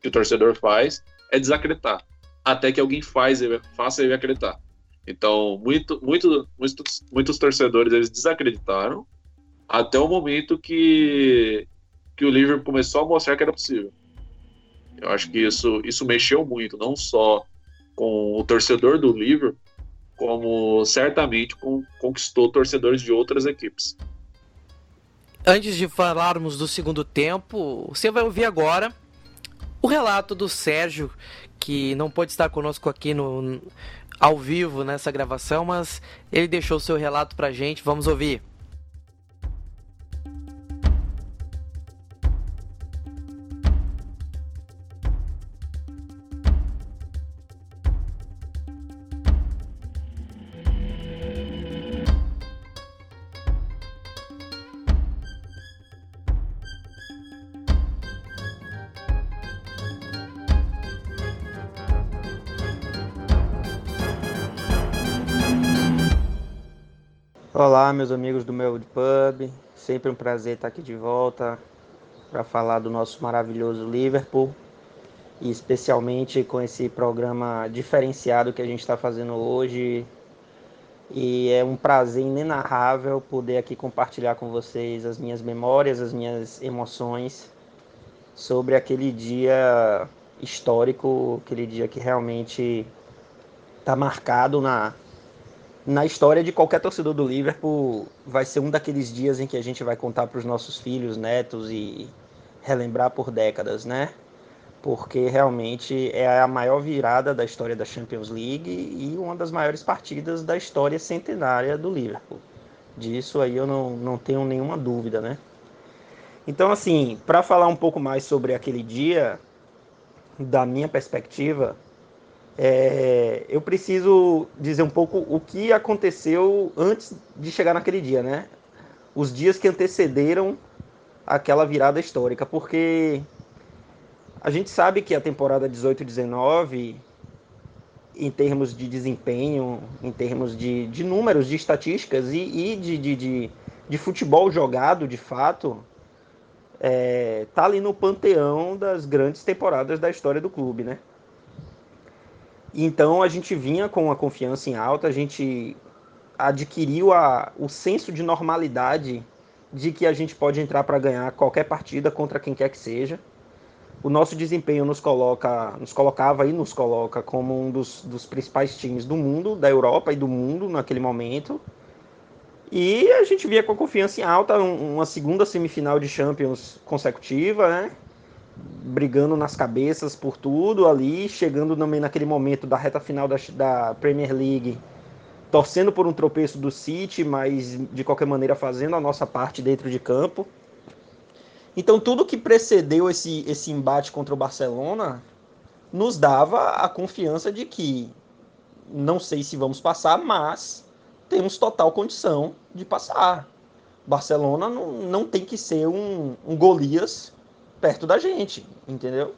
que o torcedor faz é desacreditar, até que alguém faz ele, faça ele acreditar. Então, muito, muito, muitos, muitos torcedores eles desacreditaram até o momento que que o Liverpool começou a mostrar que era possível. Eu acho que isso, isso mexeu muito, não só com o torcedor do Liverpool, como certamente com, conquistou torcedores de outras equipes. Antes de falarmos do segundo tempo, você vai ouvir agora o relato do Sérgio, que não pode estar conosco aqui no, ao vivo nessa gravação, mas ele deixou seu relato pra gente. Vamos ouvir. Olá, meus amigos do meu pub. Sempre um prazer estar aqui de volta para falar do nosso maravilhoso Liverpool e especialmente com esse programa diferenciado que a gente está fazendo hoje. E é um prazer inenarrável poder aqui compartilhar com vocês as minhas memórias, as minhas emoções sobre aquele dia histórico, aquele dia que realmente está marcado na na história de qualquer torcedor do Liverpool, vai ser um daqueles dias em que a gente vai contar para os nossos filhos, netos e relembrar por décadas, né? Porque realmente é a maior virada da história da Champions League e uma das maiores partidas da história centenária do Liverpool. Disso aí eu não, não tenho nenhuma dúvida, né? Então, assim, para falar um pouco mais sobre aquele dia, da minha perspectiva, é, eu preciso dizer um pouco o que aconteceu antes de chegar naquele dia, né? Os dias que antecederam aquela virada histórica, porque a gente sabe que a temporada 18-19, em termos de desempenho, em termos de, de números, de estatísticas e, e de, de, de, de, futebol jogado de fato, é, tá ali no panteão das grandes temporadas da história do clube, né? Então a gente vinha com a confiança em alta, a gente adquiriu a, o senso de normalidade de que a gente pode entrar para ganhar qualquer partida contra quem quer que seja. O nosso desempenho nos coloca, nos colocava e nos coloca como um dos, dos principais times do mundo, da Europa e do mundo naquele momento. E a gente via com a confiança em alta uma segunda semifinal de Champions consecutiva, né? Brigando nas cabeças por tudo ali, chegando também naquele momento da reta final da, da Premier League, torcendo por um tropeço do City, mas de qualquer maneira fazendo a nossa parte dentro de campo. Então tudo que precedeu esse, esse embate contra o Barcelona nos dava a confiança de que não sei se vamos passar, mas temos total condição de passar. Barcelona não, não tem que ser um, um Golias perto da gente, entendeu?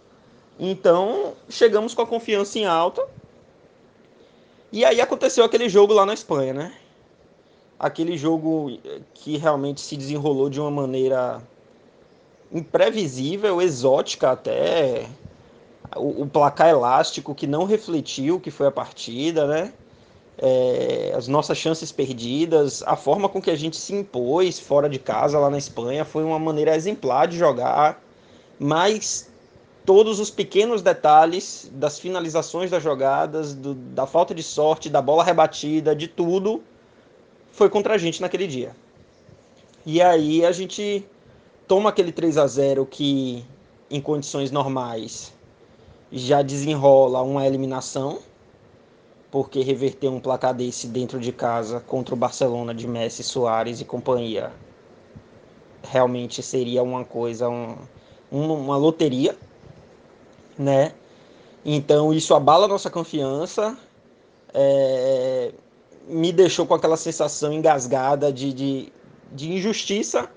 Então, chegamos com a confiança em alta. E aí aconteceu aquele jogo lá na Espanha, né? Aquele jogo que realmente se desenrolou de uma maneira imprevisível, exótica até. O, o placar elástico que não refletiu o que foi a partida, né? É, as nossas chances perdidas, a forma com que a gente se impôs fora de casa lá na Espanha foi uma maneira exemplar de jogar mas todos os pequenos detalhes das finalizações das jogadas, do, da falta de sorte, da bola rebatida, de tudo, foi contra a gente naquele dia. E aí a gente toma aquele 3 a 0 que em condições normais já desenrola uma eliminação, porque reverter um placar desse dentro de casa contra o Barcelona de Messi, Soares e companhia realmente seria uma coisa um, uma, loteria, né? Então isso abala a nossa confiança, é, me deixou com aquela sensação engasgada de, de, de injustiça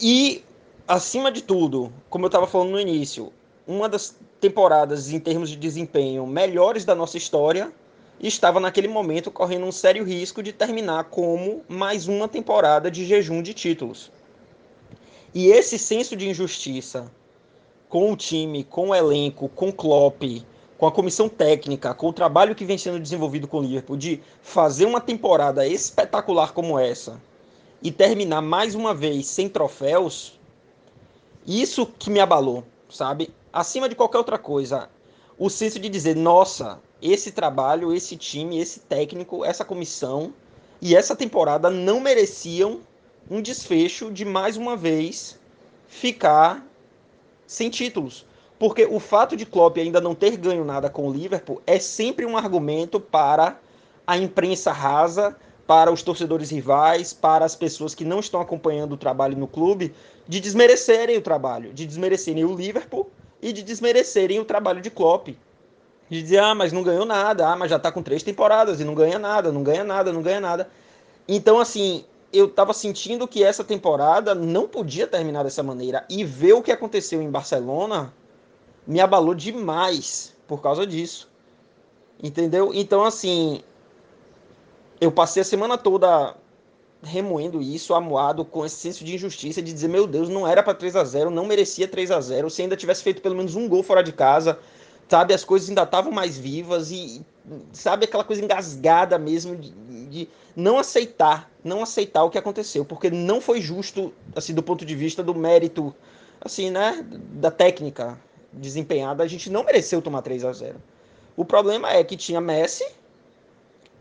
e, acima de tudo, como eu estava falando no início, uma das temporadas em termos de desempenho melhores da nossa história estava naquele momento correndo um sério risco de terminar como mais uma temporada de jejum de títulos. E esse senso de injustiça com o time, com o elenco, com o Klopp, com a comissão técnica, com o trabalho que vem sendo desenvolvido com o Liverpool, de fazer uma temporada espetacular como essa e terminar mais uma vez sem troféus, isso que me abalou, sabe? Acima de qualquer outra coisa, o senso de dizer, nossa, esse trabalho, esse time, esse técnico, essa comissão e essa temporada não mereciam um desfecho de mais uma vez ficar sem títulos. Porque o fato de Klopp ainda não ter ganho nada com o Liverpool é sempre um argumento para a imprensa rasa, para os torcedores rivais, para as pessoas que não estão acompanhando o trabalho no clube, de desmerecerem o trabalho, de desmerecerem o Liverpool e de desmerecerem o trabalho de Klopp. De dizer, ah, mas não ganhou nada, ah, mas já está com três temporadas e não ganha nada, não ganha nada, não ganha nada. Então, assim, eu estava sentindo que essa temporada não podia terminar dessa maneira. E ver o que aconteceu em Barcelona me abalou demais por causa disso. Entendeu? Então, assim, eu passei a semana toda remoendo isso, amuado com esse senso de injustiça, de dizer, meu Deus, não era para 3 a 0 não merecia 3 a 0 se ainda tivesse feito pelo menos um gol fora de casa, sabe, as coisas ainda estavam mais vivas e, sabe, aquela coisa engasgada mesmo de, de não aceitar, não aceitar o que aconteceu, porque não foi justo, assim, do ponto de vista do mérito, assim, né, da técnica desempenhada, a gente não mereceu tomar 3 a 0 O problema é que tinha Messi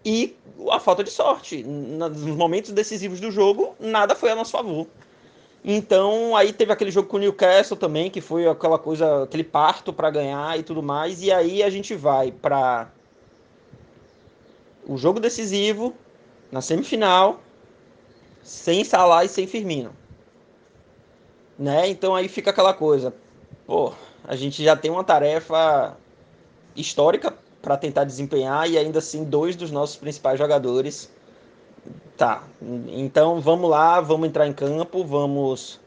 e a falta de sorte. Nos momentos decisivos do jogo, nada foi a nosso favor. Então, aí teve aquele jogo com o Newcastle também, que foi aquela coisa, aquele parto para ganhar e tudo mais. E aí a gente vai para o jogo decisivo, na semifinal, sem Salah e sem Firmino. Né? Então aí fica aquela coisa, pô, a gente já tem uma tarefa histórica para tentar desempenhar e ainda assim dois dos nossos principais jogadores tá. Então vamos lá, vamos entrar em campo, vamos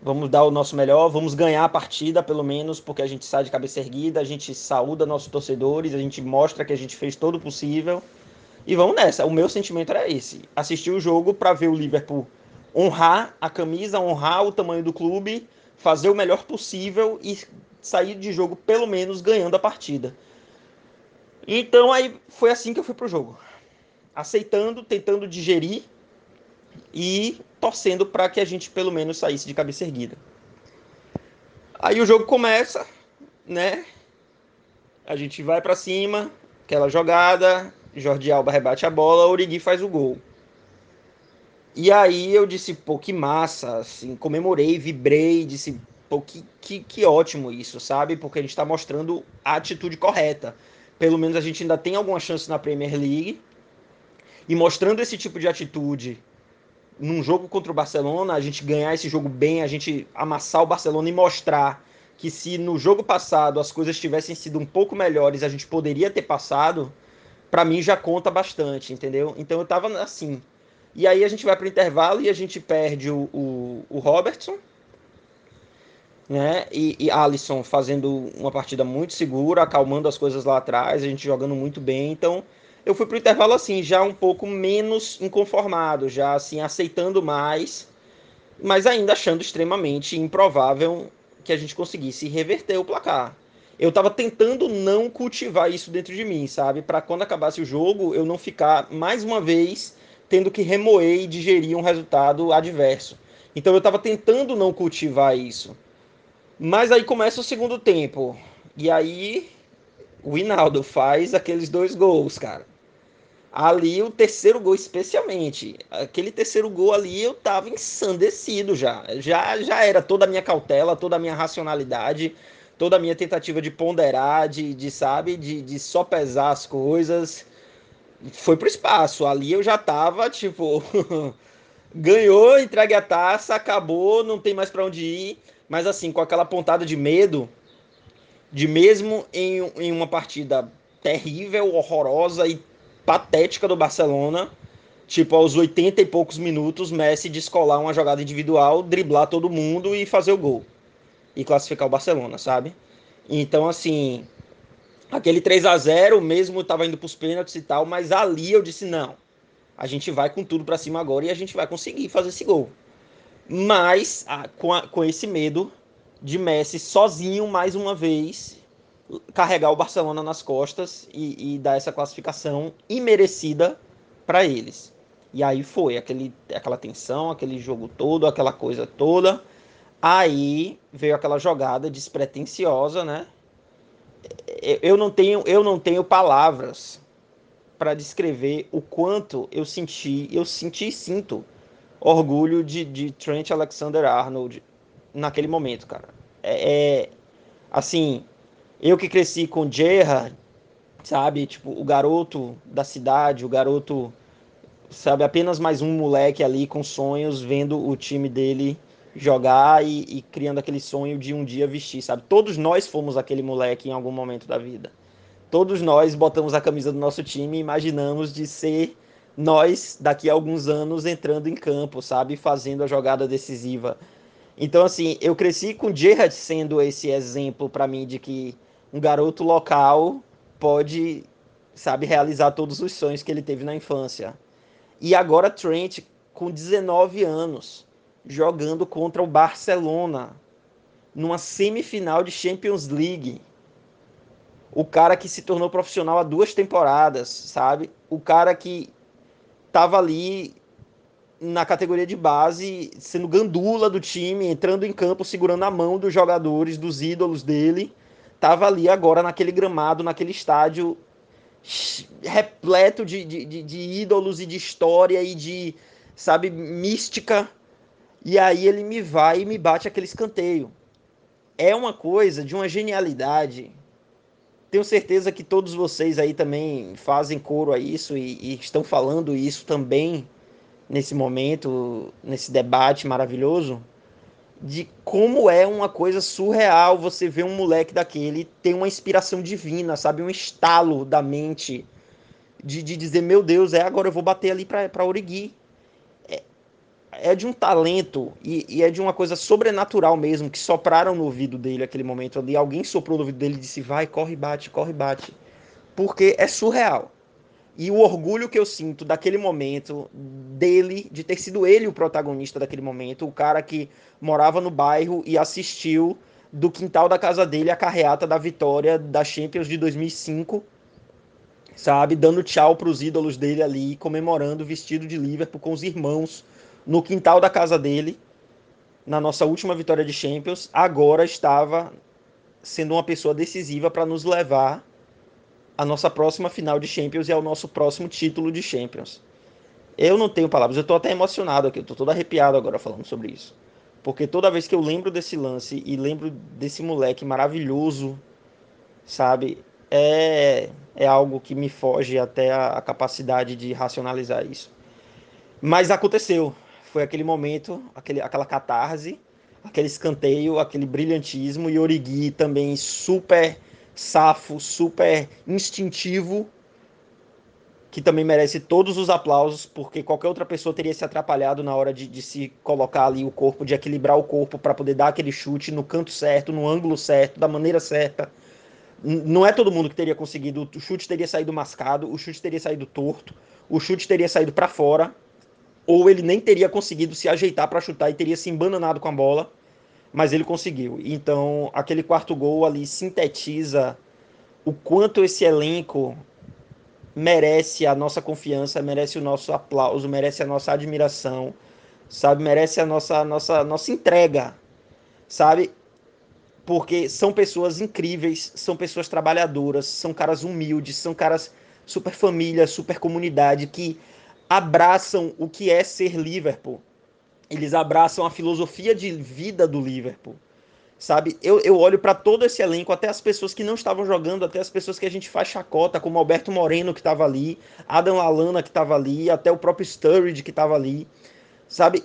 vamos dar o nosso melhor, vamos ganhar a partida pelo menos, porque a gente sai de cabeça erguida, a gente saúda nossos torcedores, a gente mostra que a gente fez todo o possível e vamos nessa. O meu sentimento era esse: assistir o jogo para ver o Liverpool honrar a camisa, honrar o tamanho do clube, fazer o melhor possível e sair de jogo pelo menos ganhando a partida. Então aí foi assim que eu fui pro jogo. Aceitando, tentando digerir e torcendo para que a gente pelo menos saísse de cabeça erguida. Aí o jogo começa, né? A gente vai para cima, aquela jogada, Jordi Alba rebate a bola, Origi faz o gol. E aí eu disse, pô, que massa, assim, comemorei, vibrei, disse, pô, que, que, que ótimo isso, sabe? Porque a gente está mostrando a atitude correta. Pelo menos a gente ainda tem alguma chance na Premier League. E mostrando esse tipo de atitude num jogo contra o Barcelona, a gente ganhar esse jogo bem, a gente amassar o Barcelona e mostrar que se no jogo passado as coisas tivessem sido um pouco melhores, a gente poderia ter passado, para mim já conta bastante, entendeu? Então eu tava assim. E aí a gente vai pro intervalo e a gente perde o, o, o Robertson, né? E, e Alisson fazendo uma partida muito segura, acalmando as coisas lá atrás, a gente jogando muito bem. Então, eu fui pro intervalo assim, já um pouco menos inconformado, já assim aceitando mais, mas ainda achando extremamente improvável que a gente conseguisse reverter o placar. Eu estava tentando não cultivar isso dentro de mim, sabe? Para quando acabasse o jogo, eu não ficar mais uma vez tendo que remoer e digerir um resultado adverso. Então eu estava tentando não cultivar isso. Mas aí começa o segundo tempo. E aí o Hinaldo faz aqueles dois gols, cara. Ali o terceiro gol especialmente. Aquele terceiro gol ali eu tava ensandecido já. Já já era toda a minha cautela, toda a minha racionalidade, toda a minha tentativa de ponderar, de, de sabe, de, de só pesar as coisas. Foi pro espaço. Ali eu já tava tipo ganhou, entregue a taça, acabou, não tem mais para onde ir mas assim, com aquela pontada de medo, de mesmo em, em uma partida terrível, horrorosa e patética do Barcelona, tipo, aos 80 e poucos minutos, Messi descolar uma jogada individual, driblar todo mundo e fazer o gol. E classificar o Barcelona, sabe? Então, assim, aquele 3 a 0 mesmo estava indo para os pênaltis e tal, mas ali eu disse: não, a gente vai com tudo para cima agora e a gente vai conseguir fazer esse gol. Mas a, com, a, com esse medo de Messi sozinho mais uma vez carregar o Barcelona nas costas e, e dar essa classificação imerecida para eles. E aí foi aquele, aquela tensão, aquele jogo todo, aquela coisa toda. Aí veio aquela jogada despretensiosa, né? Eu não tenho, eu não tenho palavras para descrever o quanto eu senti, eu senti e sinto orgulho de, de Trent Alexander-Arnold naquele momento, cara. É, é, assim, eu que cresci com Gerrard, sabe, tipo, o garoto da cidade, o garoto, sabe, apenas mais um moleque ali com sonhos, vendo o time dele jogar e, e criando aquele sonho de um dia vestir, sabe? Todos nós fomos aquele moleque em algum momento da vida. Todos nós botamos a camisa do nosso time e imaginamos de ser nós daqui a alguns anos entrando em campo, sabe, fazendo a jogada decisiva. Então, assim, eu cresci com Gerrard sendo esse exemplo para mim de que um garoto local pode, sabe, realizar todos os sonhos que ele teve na infância. E agora Trent, com 19 anos, jogando contra o Barcelona, numa semifinal de Champions League. O cara que se tornou profissional há duas temporadas, sabe? O cara que tava ali na categoria de base, sendo gandula do time, entrando em campo, segurando a mão dos jogadores, dos ídolos dele, tava ali agora naquele gramado, naquele estádio repleto de, de, de, de ídolos e de história e de, sabe, mística. E aí ele me vai e me bate aquele escanteio. É uma coisa de uma genialidade. Tenho certeza que todos vocês aí também fazem coro a isso e, e estão falando isso também nesse momento, nesse debate maravilhoso, de como é uma coisa surreal você ver um moleque daquele ter uma inspiração divina, sabe? Um estalo da mente de, de dizer: Meu Deus, é agora eu vou bater ali para Origui. É, é de um talento e, e, é de uma coisa sobrenatural mesmo, que sopraram no ouvido dele aquele momento ali. Alguém soprou no ouvido dele e disse: Vai, corre, bate, corre, bate. Porque é surreal. E o orgulho que eu sinto daquele momento, dele, de ter sido ele o protagonista daquele momento, o cara que morava no bairro e assistiu do quintal da casa dele a carreata da vitória da Champions de 2005, sabe? Dando tchau para os ídolos dele ali, comemorando vestido de Liverpool com os irmãos no quintal da casa dele, na nossa última vitória de Champions. Agora estava sendo uma pessoa decisiva para nos levar a nossa próxima final de Champions e ao nosso próximo título de Champions. Eu não tenho palavras, eu estou até emocionado aqui, eu tô todo arrepiado agora falando sobre isso. Porque toda vez que eu lembro desse lance e lembro desse moleque maravilhoso, sabe, é, é algo que me foge até a, a capacidade de racionalizar isso. Mas aconteceu. Foi aquele momento, aquele, aquela catarse, aquele escanteio, aquele brilhantismo e Origi também super safo, super instintivo, que também merece todos os aplausos, porque qualquer outra pessoa teria se atrapalhado na hora de, de se colocar ali o corpo, de equilibrar o corpo para poder dar aquele chute no canto certo, no ângulo certo, da maneira certa. Não é todo mundo que teria conseguido. O chute teria saído mascado, o chute teria saído torto, o chute teria saído para fora, ou ele nem teria conseguido se ajeitar para chutar e teria se embananado com a bola mas ele conseguiu. Então, aquele quarto gol ali sintetiza o quanto esse elenco merece a nossa confiança, merece o nosso aplauso, merece a nossa admiração, sabe? Merece a nossa nossa nossa entrega, sabe? Porque são pessoas incríveis, são pessoas trabalhadoras, são caras humildes, são caras super família, super comunidade que abraçam o que é ser Liverpool eles abraçam a filosofia de vida do Liverpool. Sabe, eu, eu olho para todo esse elenco, até as pessoas que não estavam jogando, até as pessoas que a gente faz chacota, como Alberto Moreno que estava ali, Adam Lalana que estava ali, até o próprio Sturridge que estava ali, sabe?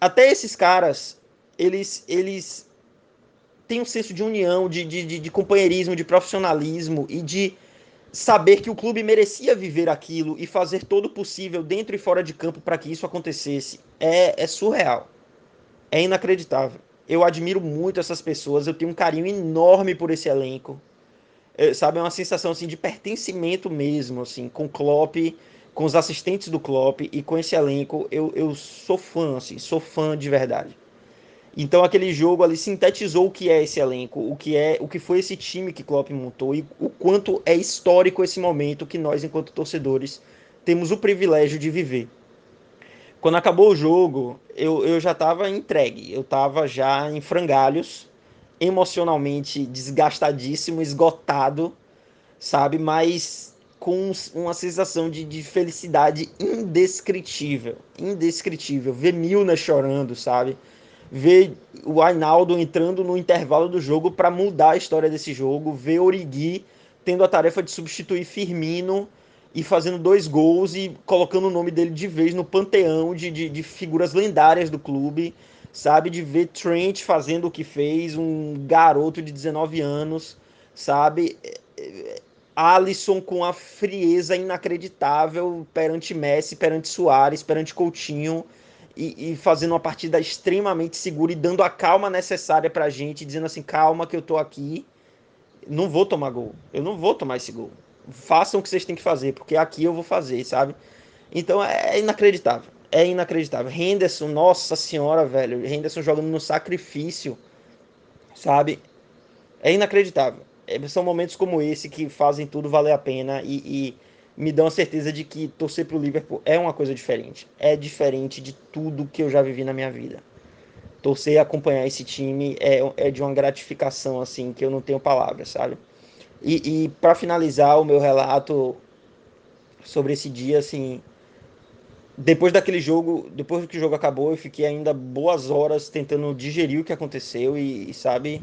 Até esses caras, eles eles têm um senso de união, de, de, de, de companheirismo, de profissionalismo e de saber que o clube merecia viver aquilo e fazer todo o possível dentro e fora de campo para que isso acontecesse é, é surreal. É inacreditável. Eu admiro muito essas pessoas, eu tenho um carinho enorme por esse elenco. É, sabe, é uma sensação assim de pertencimento mesmo, assim, com Klopp, com os assistentes do Klopp e com esse elenco. Eu, eu sou fã, assim, sou fã de verdade. Então aquele jogo ali sintetizou o que é esse elenco, o que é, o que foi esse time que Klopp montou e o quanto é histórico esse momento que nós enquanto torcedores temos o privilégio de viver. Quando acabou o jogo, eu, eu já estava entregue, eu estava já em frangalhos, emocionalmente desgastadíssimo, esgotado, sabe? Mas com uma sensação de, de felicidade indescritível, indescritível. Ver Milner chorando, sabe? Ver o Ainaldo entrando no intervalo do jogo para mudar a história desse jogo, ver Origi tendo a tarefa de substituir Firmino e fazendo dois gols e colocando o nome dele de vez no panteão de, de, de, figuras lendárias do clube, sabe? De ver Trent fazendo o que fez, um garoto de 19 anos, sabe? Alisson com a frieza inacreditável perante Messi, perante Soares, perante Coutinho. E, e, fazendo uma partida extremamente segura e dando a calma necessária pra gente, dizendo assim, calma que eu tô aqui, não vou tomar gol, eu não vou tomar esse gol, façam o que vocês têm que fazer, porque aqui eu vou fazer, sabe? Então é inacreditável. É inacreditável. Henderson, nossa senhora, velho. Henderson jogando no sacrifício, sabe? É inacreditável. É, são momentos como esse que fazem tudo valer a pena e, e me dão a certeza de que torcer pro Liverpool é uma coisa diferente. É diferente de tudo que eu já vivi na minha vida. Torcer e acompanhar esse time é, é de uma gratificação, assim, que eu não tenho palavras, sabe? E, e para finalizar o meu relato sobre esse dia, assim, depois daquele jogo, depois que o jogo acabou, eu fiquei ainda boas horas tentando digerir o que aconteceu e, e sabe,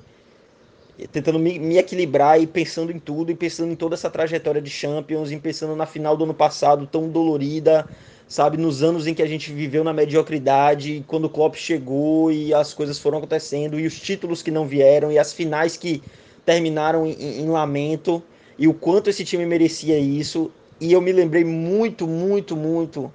tentando me, me, equilibrar e pensando em tudo, e pensando em toda essa trajetória de Champions, e pensando na final do ano passado tão dolorida, sabe, nos anos em que a gente viveu na mediocridade, quando o Klopp chegou e as coisas foram acontecendo, e os títulos que não vieram, e as finais que terminaram em, em lamento e o quanto esse time merecia isso. E eu me lembrei muito, muito, muito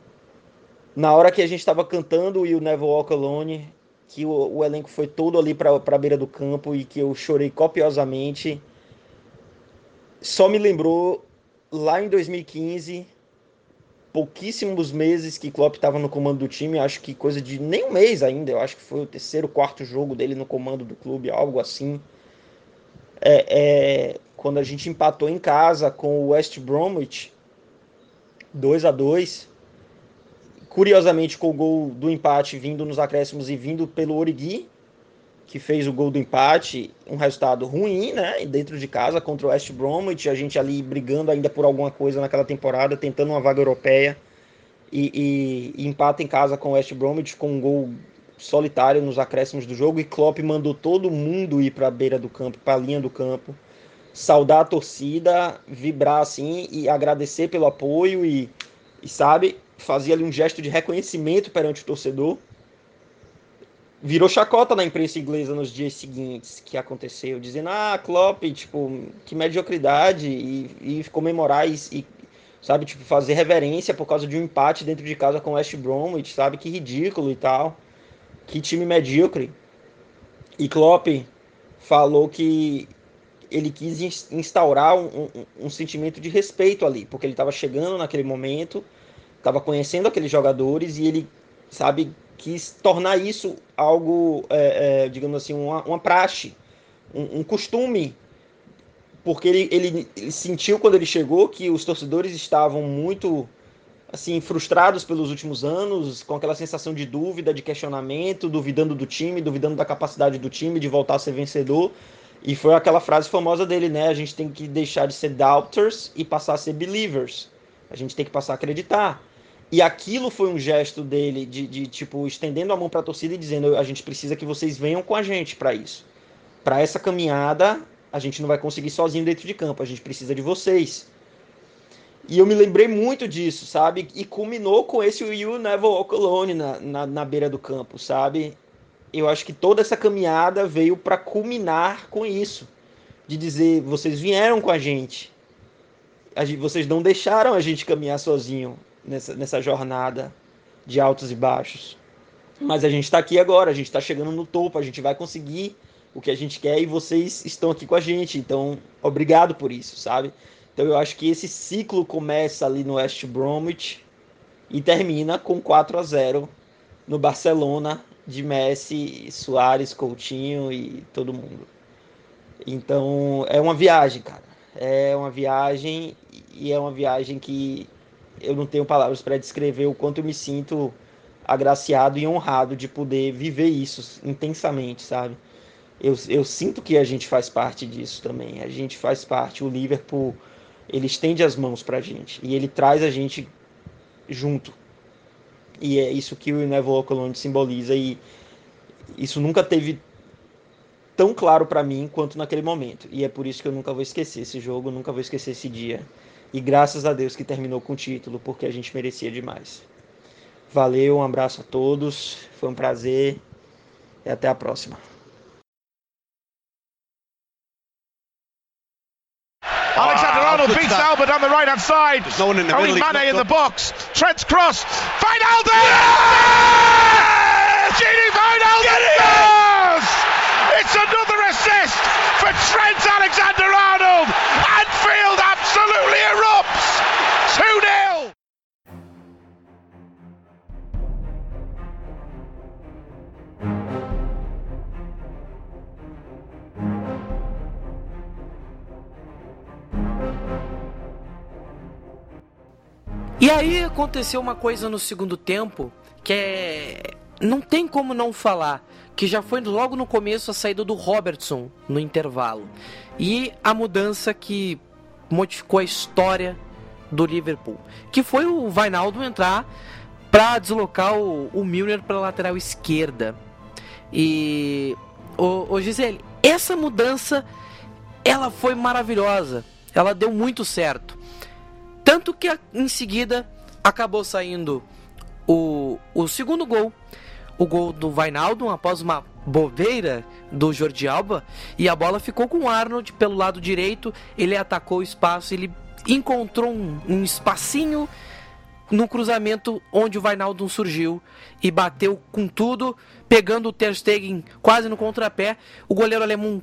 na hora que a gente estava cantando o Never Walk Alone, que o, o elenco foi todo ali para a beira do campo e que eu chorei copiosamente. Só me lembrou lá em 2015, pouquíssimos meses que Klopp estava no comando do time, acho que coisa de nem um mês ainda, eu acho que foi o terceiro, quarto jogo dele no comando do clube, algo assim. É, é, quando a gente empatou em casa com o West Bromwich, 2 a 2 Curiosamente, com o gol do empate vindo nos acréscimos e vindo pelo Origui, que fez o gol do empate, um resultado ruim, né? Dentro de casa contra o West Bromwich, a gente ali brigando ainda por alguma coisa naquela temporada, tentando uma vaga europeia. E, e, e empata em casa com o West Bromwich com um gol solitário nos acréscimos do jogo e Klopp mandou todo mundo ir para a beira do campo, para a linha do campo, saudar a torcida, vibrar assim e agradecer pelo apoio e, e sabe, fazia ali um gesto de reconhecimento perante o torcedor. Virou chacota na imprensa inglesa nos dias seguintes que aconteceu, dizendo: "Ah, Klopp, tipo, que mediocridade" e, e comemorar e, e sabe, tipo, fazer reverência por causa de um empate dentro de casa com o West Bromwich, sabe, que ridículo e tal que time medíocre. E Klopp falou que ele quis instaurar um, um, um sentimento de respeito ali, porque ele estava chegando naquele momento, estava conhecendo aqueles jogadores e ele, sabe, quis tornar isso algo, é, é, digamos assim, uma, uma praxe, um, um costume, porque ele, ele, ele sentiu quando ele chegou que os torcedores estavam muito assim frustrados pelos últimos anos, com aquela sensação de dúvida, de questionamento, duvidando do time, duvidando da capacidade do time de voltar a ser vencedor. E foi aquela frase famosa dele, né? A gente tem que deixar de ser doubters e passar a ser believers. A gente tem que passar a acreditar. E aquilo foi um gesto dele de, de tipo estendendo a mão para a torcida e dizendo: a gente precisa que vocês venham com a gente para isso. Para essa caminhada, a gente não vai conseguir sozinho dentro de campo, a gente precisa de vocês. E eu me lembrei muito disso, sabe? E culminou com esse You Never Walk Alone na, na, na beira do campo, sabe? Eu acho que toda essa caminhada veio para culminar com isso. De dizer, vocês vieram com a gente. gente, vocês não deixaram a gente caminhar sozinho nessa, nessa jornada de altos e baixos. Mas a gente está aqui agora, a gente está chegando no topo, a gente vai conseguir o que a gente quer e vocês estão aqui com a gente. Então, obrigado por isso, sabe? Então eu acho que esse ciclo começa ali no West Bromwich e termina com 4 a 0 no Barcelona de Messi, Soares, Coutinho e todo mundo. Então é uma viagem, cara. É uma viagem e é uma viagem que eu não tenho palavras para descrever o quanto eu me sinto agraciado e honrado de poder viver isso intensamente, sabe? Eu, eu sinto que a gente faz parte disso também. A gente faz parte. O Liverpool ele estende as mãos para a gente e ele traz a gente junto. E é isso que o Neville Colonde simboliza e isso nunca teve tão claro para mim quanto naquele momento. E é por isso que eu nunca vou esquecer esse jogo, nunca vou esquecer esse dia. E graças a Deus que terminou com o título, porque a gente merecia demais. Valeu, um abraço a todos, foi um prazer e até a próxima. Alexander Arnold beats Albert on the right hand side. There's no one in the Only middle. Mane in the box. Trent's cross. Wijnaldum! Yes! Gini Wijnaldum scores! It's another assist for Trent Alexander-Arnold. Anfield absolutely erupts. 2-0. E aí aconteceu uma coisa no segundo tempo que é. Não tem como não falar. Que já foi logo no começo a saída do Robertson no intervalo. E a mudança que modificou a história do Liverpool. Que foi o Vainaldo entrar para deslocar o, o Milner para lateral esquerda. E. O, o Gisele, essa mudança ela foi maravilhosa. Ela deu muito certo. Tanto que em seguida acabou saindo o, o segundo gol. O gol do Vainaldo após uma bobeira do Jordi Alba. E a bola ficou com o Arnold pelo lado direito. Ele atacou o espaço, ele encontrou um, um espacinho no cruzamento onde o Vainaldo surgiu e bateu com tudo, pegando o Ter Stegen quase no contrapé. O goleiro alemão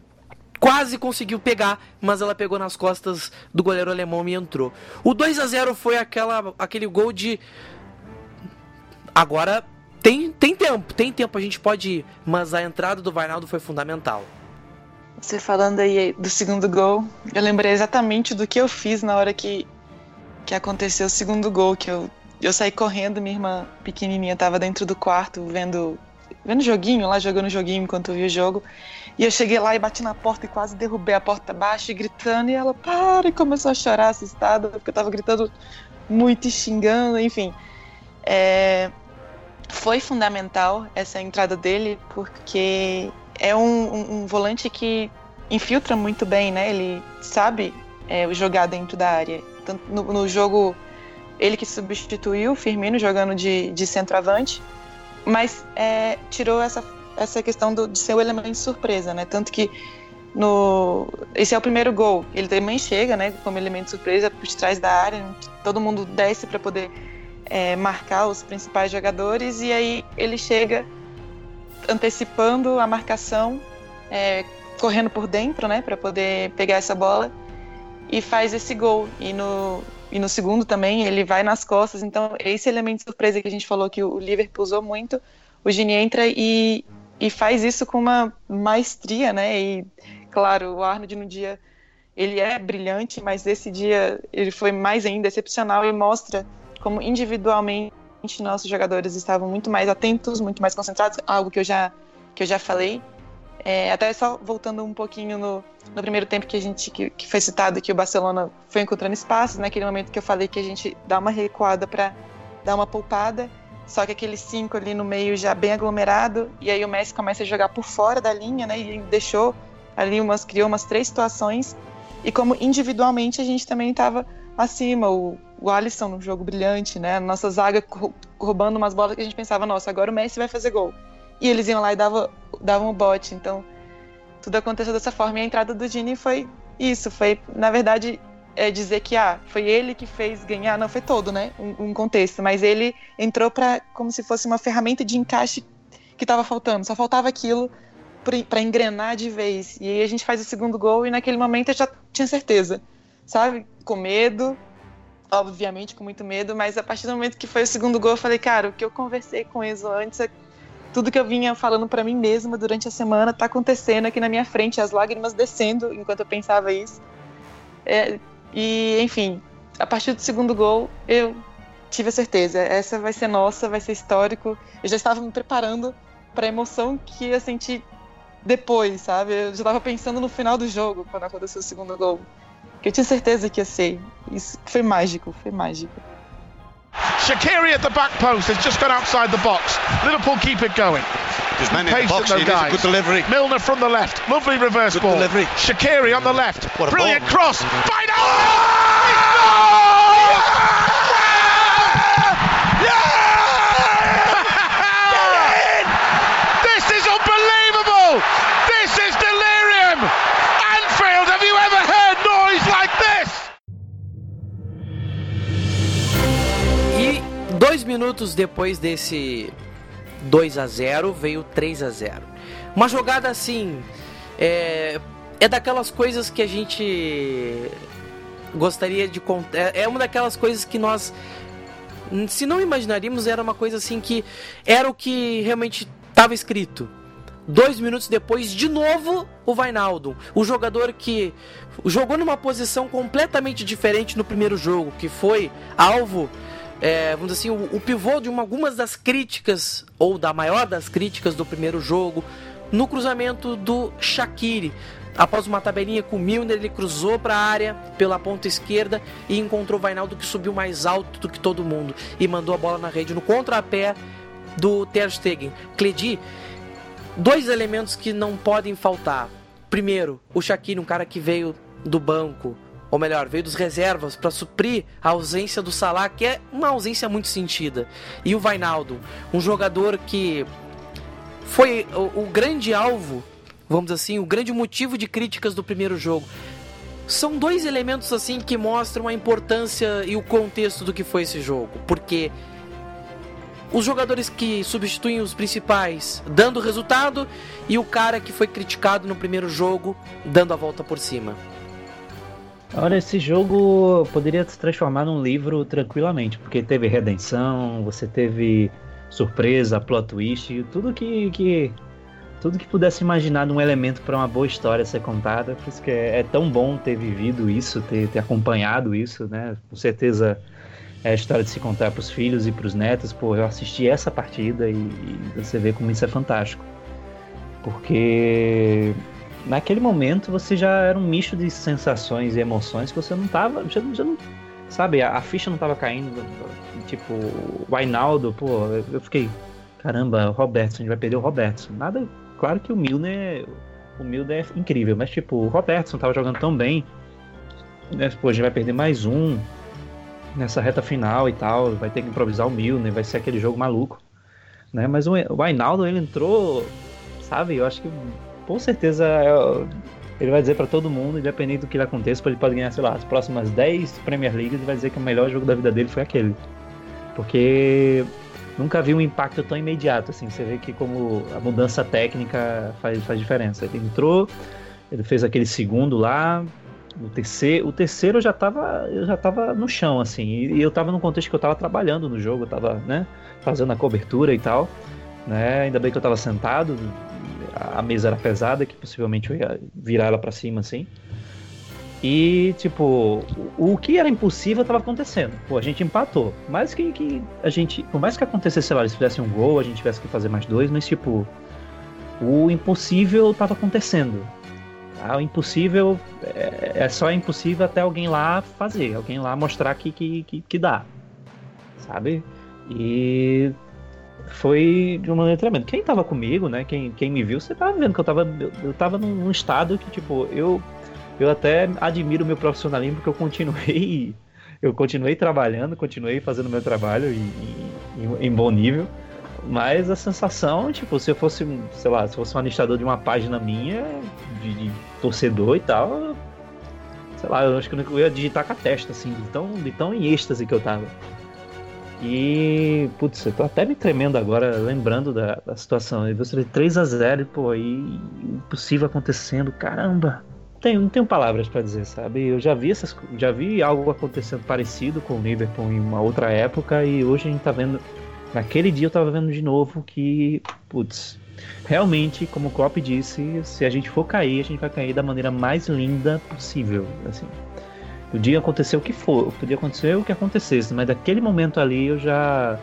quase conseguiu pegar, mas ela pegou nas costas do goleiro alemão e entrou. O 2 a 0 foi aquela, aquele gol de agora tem, tem tempo, tem tempo, a gente pode ir, mas a entrada do Vainaldo foi fundamental. Você falando aí do segundo gol, eu lembrei exatamente do que eu fiz na hora que, que aconteceu o segundo gol, que eu, eu saí correndo, minha irmã pequenininha estava dentro do quarto vendo vendo joguinho, lá jogando joguinho enquanto eu vi o jogo. E eu cheguei lá e bati na porta e quase derrubei a porta abaixo e gritando. E ela para e começou a chorar assustada, porque eu tava gritando muito e xingando, enfim. É, foi fundamental essa entrada dele, porque é um, um, um, volante que infiltra muito bem, né? Ele sabe é, jogar dentro da área. Tanto no, no, jogo, ele que substituiu o Firmino jogando de, de centroavante, mas é, tirou essa, essa questão do, de ser o elemento de surpresa, né? Tanto que no esse é o primeiro gol. Ele também chega, né, como elemento surpresa por trás da área. Todo mundo desce para poder é, marcar os principais jogadores e aí ele chega antecipando a marcação, é, correndo por dentro, né, para poder pegar essa bola e faz esse gol. E no, e no segundo também ele vai nas costas. Então, esse elemento de surpresa que a gente falou que o Liverpool usou muito, o Gini entra e, e faz isso com uma maestria, né? E, claro, o Arnold no dia ele é brilhante, mas esse dia ele foi mais ainda excepcional e mostra como individualmente nossos jogadores estavam muito mais atentos, muito mais concentrados, algo que eu já, que eu já falei. É, até só voltando um pouquinho no, no primeiro tempo que a gente que, que, foi citado que o Barcelona foi encontrando espaços, naquele momento que eu falei que a gente dá uma recuada para dar uma poupada, só que aquele cinco ali no meio já bem aglomerado, e aí o Messi começa a jogar por fora da linha, né? E deixou ali umas criou umas três situações e como individualmente a gente também estava acima, o, o Alisson num jogo brilhante, né? Nossa zaga roubando umas bolas que a gente pensava, nossa, agora o Messi vai fazer gol. E eles iam lá e davam, davam o bote. Então, tudo aconteceu dessa forma. E a entrada do Gini foi isso. Foi, na verdade, é, dizer que ah, foi ele que fez ganhar, não foi todo, né? Um, um contexto, mas ele entrou para como se fosse uma ferramenta de encaixe que estava faltando, só faltava aquilo para engrenar de vez. E aí a gente faz o segundo gol e naquele momento eu já tinha certeza, sabe? Com medo, obviamente com muito medo, mas a partir do momento que foi o segundo gol, eu falei, cara, o que eu conversei com Enzo antes, é tudo que eu vinha falando para mim mesma durante a semana tá acontecendo aqui na minha frente, as lágrimas descendo enquanto eu pensava isso. É, e, enfim, a partir do segundo gol, eu tive a certeza, essa vai ser nossa, vai ser histórico. Eu já estava me preparando para a emoção que ia sentir depois, sabe? Eu já estava pensando no final do jogo, quando aconteceu o segundo gol. Que eu tinha certeza que ia ser. Isso foi mágico, foi mágico. Shakiri at the back post has just gone outside the box. Liverpool keep it going. Just man in the box, though, guys. good delivery. Milner from the left, lovely reverse good ball. Delivery. Shakiri on the left, brilliant ball. cross. Final. This dois minutos depois desse 2 a 0 veio 3 a 0 Uma jogada assim. É, é daquelas coisas que a gente gostaria de contar. É, é uma daquelas coisas que nós. Se não imaginaríamos, era uma coisa assim que era o que realmente estava escrito. Dois minutos depois, de novo, o Vainaldo. O jogador que jogou numa posição completamente diferente no primeiro jogo, que foi alvo é, vamos dizer assim, o, o pivô de uma, algumas das críticas, ou da maior das críticas do primeiro jogo, no cruzamento do Shaqiri. Após uma tabelinha com o Milner, ele cruzou para a área pela ponta esquerda e encontrou o Vainaldo que subiu mais alto do que todo mundo e mandou a bola na rede no contrapé do Ter Stegen. Cledi, dois elementos que não podem faltar. Primeiro, o Shaqiri, um cara que veio do banco, ou melhor, veio dos reservas para suprir a ausência do Salah, que é uma ausência muito sentida. E o Vainaldo, um jogador que foi o, o grande alvo, vamos dizer assim, o grande motivo de críticas do primeiro jogo. São dois elementos assim que mostram a importância e o contexto do que foi esse jogo, porque os jogadores que substituem os principais dando resultado e o cara que foi criticado no primeiro jogo dando a volta por cima. Olha, esse jogo poderia se transformar num livro tranquilamente, porque teve redenção, você teve surpresa, plot twist, tudo que, que tudo que pudesse imaginar num elemento para uma boa história ser contada. Por isso que é, é tão bom ter vivido isso, ter, ter, acompanhado isso, né? Com certeza é a história de se contar para os filhos e para os netos. Pô, eu assisti essa partida e, e você vê como isso é fantástico. Porque naquele momento você já era um misto de sensações e emoções que você não tava. Já, já não, sabe, a, a, ficha não tava caindo. Tipo, o Ainaldo, pô, eu fiquei. Caramba, o Robertson, a gente vai perder o Robertson. Nada. Claro que o Milner. O Milner é incrível, mas tipo, o Robertson tava jogando tão bem. Né, pô, a gente vai perder mais um nessa reta final e tal. Vai ter que improvisar o Milner, vai ser aquele jogo maluco. Né? Mas o, o Ainaldo, ele entrou, sabe? Eu acho que com certeza ele vai dizer para todo mundo, independente do que ele aconteça, ele pode ganhar, sei lá, as próximas 10 Premier League, ele vai dizer que o melhor jogo da vida dele foi aquele. Porque nunca vi um impacto tão imediato, assim, você vê que como a mudança técnica faz, faz diferença. Ele entrou, ele fez aquele segundo lá, o terceiro, o terceiro eu já tava, eu já tava no chão, assim, e, eu tava num contexto que eu tava trabalhando no jogo, eu tava, né, fazendo a cobertura e tal, né, ainda bem que eu tava sentado, a mesa era pesada, que possivelmente eu ia virar ela para cima assim. E, tipo, o, que era impossível estava acontecendo. Pô, a gente empatou. Mais que, que a gente. Por mais que acontecesse, sei lá, eles fizessem um gol, a gente tivesse que fazer mais dois, mas, tipo, o impossível estava acontecendo. Ah, o impossível é, é, só impossível até alguém lá fazer, alguém lá mostrar que, que, que, que dá. Sabe? E foi de uma maneira tremenda. Quem tava comigo, né? Quem, quem me viu, você tava vendo que eu tava, eu, tava num estado que, tipo, eu, eu até admiro o meu profissionalismo porque eu continuei. Eu continuei trabalhando, continuei fazendo meu trabalho em bom nível. Mas a sensação, tipo, se eu fosse, sei lá, se fosse um administrador de uma página minha, de, de torcedor e tal, sei lá, eu acho que eu ia digitar com a testa, assim, de tão, de tão em êxtase que eu tava. E, putz, eu tô até me tremendo agora, lembrando da, da situação. E você 3 a 0 e, pô, e impossível acontecendo, caramba. Tenho, não tenho palavras para dizer, sabe? Eu já vi essas, já vi algo acontecendo parecido com o Liverpool em uma outra época e hoje a gente tá vendo. Naquele dia eu tava vendo de novo que, putz, realmente, como o Klopp disse, se a gente for cair, a gente vai cair da maneira mais linda possível, assim. Podia acontecer o que for, podia acontecer o que acontecesse, mas daquele momento ali eu já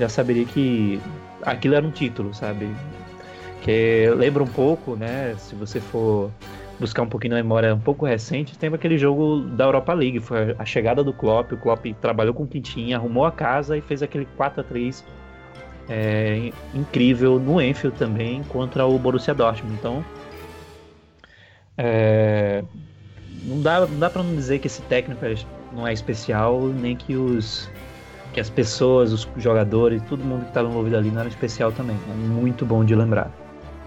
já saberia que aquilo era um título, sabe? Que lembra um pouco, né? Se você for buscar um pouquinho na memória um pouco recente, teve aquele jogo da Europa League, foi a chegada do Klopp, o Klopp trabalhou com o que tinha, arrumou a casa e fez aquele 4 a 3 é, incrível no Enfield também contra o Borussia Dortmund. Então, é, não dá, não dá para não dizer que esse técnico é, não é especial, nem que os que as pessoas, os jogadores, todo mundo que estava envolvido ali não era especial também. É muito bom de lembrar.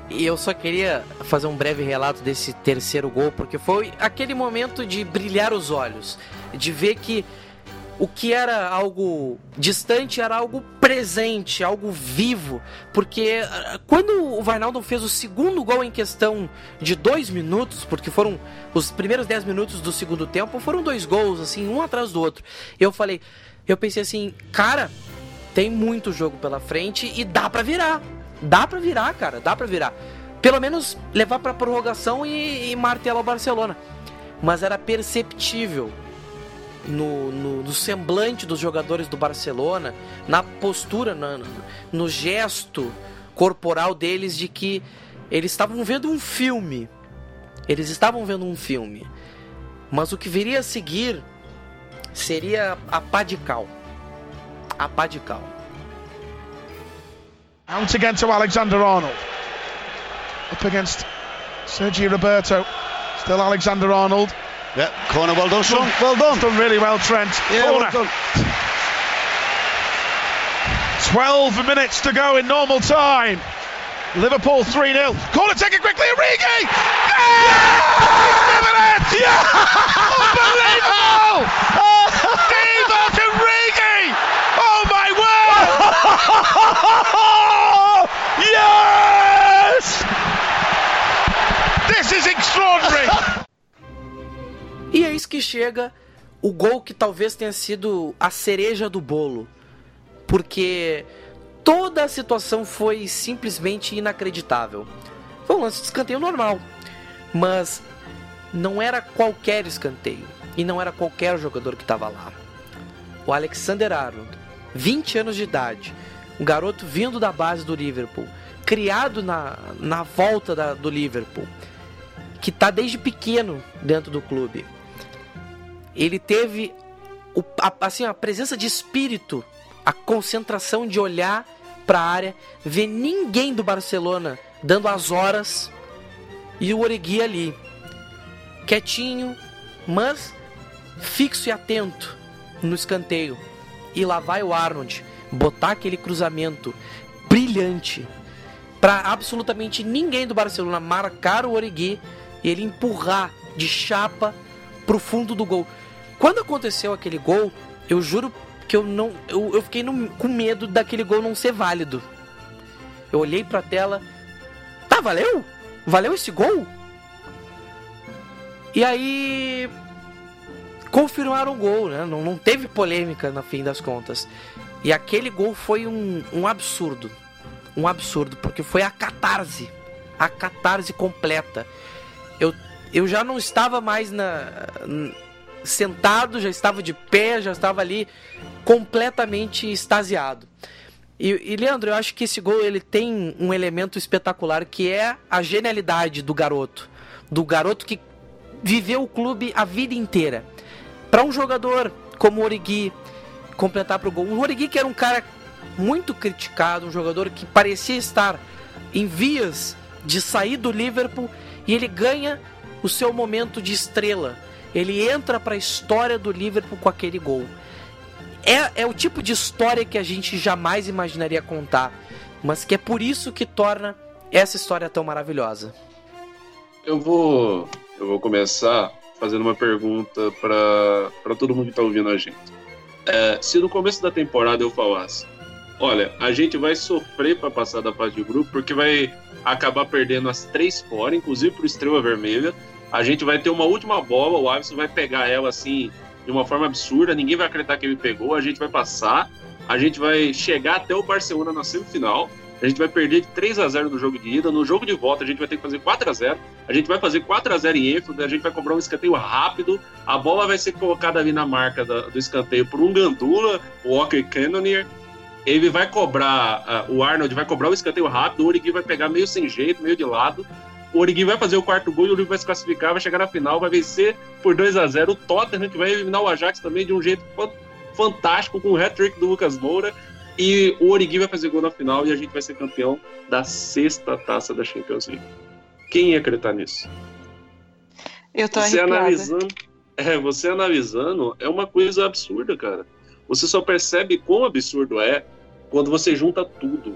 E eu só queria fazer um breve relato desse terceiro gol, porque foi aquele momento de brilhar os olhos, de ver que o que era algo distante era algo presente, algo vivo. Porque ah, quando o Vainaldo fez o segundo gol em questão de dois minutos, porque foram os primeiros dez minutos do segundo tempo, foram dois gols, assim, um atrás do outro. Eu falei, eu pensei assim, cara, tem muito jogo pela frente e dá para virar. Dá para virar, cara, dá para virar. Pelo menos levar para prorrogação e, e martelar o Barcelona. Mas era perceptível no, no, no, semblante dos jogadores do Barcelona, na postura, no gesto corporal deles de que eles estavam vendo um filme. Eles estavam vendo um filme. Mas o que viria a seguir seria a pá de cal. A pá de cal. Out again to Alexander Arnold. Up against Sergio Roberto. Still Alexander Arnold. Yeah, corner well done, Sean. Well done. Done really well, Trent. Yeah, corner. Well done. 12 minutes to go in normal time. Liverpool 3 0. Corner taken quickly. Origi! Yeah! yeah! Unbelievable! Divock Origi! Oh my word! yes! This is extraordinary! E eis que chega o gol que talvez tenha sido a cereja do bolo. Porque toda a situação foi simplesmente inacreditável. Foi um lance de escanteio normal. Mas não era qualquer escanteio. E não era qualquer jogador que estava lá. O Alexander Arnold, 20 anos de idade, um garoto vindo da base do Liverpool, criado na, na volta da, do Liverpool, que está desde pequeno dentro do clube ele teve o, a, assim, a presença de espírito, a concentração de olhar para a área, ver ninguém do Barcelona dando as horas e o Origui ali, quietinho, mas fixo e atento no escanteio. E lá vai o Arnold botar aquele cruzamento brilhante para absolutamente ninguém do Barcelona marcar o Origui e ele empurrar de chapa pro fundo do gol. Quando aconteceu aquele gol, eu juro que eu não. Eu, eu fiquei no, com medo daquele gol não ser válido. Eu olhei pra tela. Tá, valeu? Valeu esse gol? E aí. Confirmaram o gol, né? Não, não teve polêmica no fim das contas. E aquele gol foi um, um absurdo. Um absurdo, porque foi a catarse. A catarse completa. Eu, eu já não estava mais na, sentado, já estava de pé, já estava ali completamente extasiado. E, e, Leandro, eu acho que esse gol ele tem um elemento espetacular que é a genialidade do garoto, do garoto que viveu o clube a vida inteira. Para um jogador como o Origi completar para o gol, o Origi que era um cara muito criticado, um jogador que parecia estar em vias de sair do Liverpool e ele ganha o seu momento de estrela ele entra para a história do Liverpool com aquele gol. É, é o tipo de história que a gente jamais imaginaria contar, mas que é por isso que torna essa história tão maravilhosa. Eu vou, eu vou começar fazendo uma pergunta para todo mundo que está ouvindo a gente. É, se no começo da temporada eu falasse, olha, a gente vai sofrer para passar da fase de grupo, porque vai acabar perdendo as três fora, inclusive para o Estrela Vermelha. A gente vai ter uma última bola, o Alisson vai pegar ela assim de uma forma absurda, ninguém vai acreditar que ele pegou, a gente vai passar, a gente vai chegar até o Barcelona na semifinal a gente vai perder de 3 a 0 no jogo de ida. No jogo de volta, a gente vai ter que fazer 4 a 0 A gente vai fazer 4 a 0 em Enfield. A gente vai cobrar um escanteio rápido. A bola vai ser colocada ali na marca do, do escanteio por um Gandula, o Walker Cannonier. Ele vai cobrar, uh, o Arnold vai cobrar o escanteio rápido. O Origi vai pegar meio sem jeito, meio de lado. O Origi vai fazer o quarto gol e o Origi vai se classificar, vai chegar na final, vai vencer por 2 a 0 O Tottenham que vai eliminar o Ajax também de um jeito fantástico com o hat-trick do Lucas Moura. E o Origi vai fazer gol na final e a gente vai ser campeão da sexta taça da Champions League. Quem ia acreditar nisso? Eu tô você arrepiada. analisando, é, você analisando é uma coisa absurda, cara. Você só percebe quão absurdo é quando você junta tudo.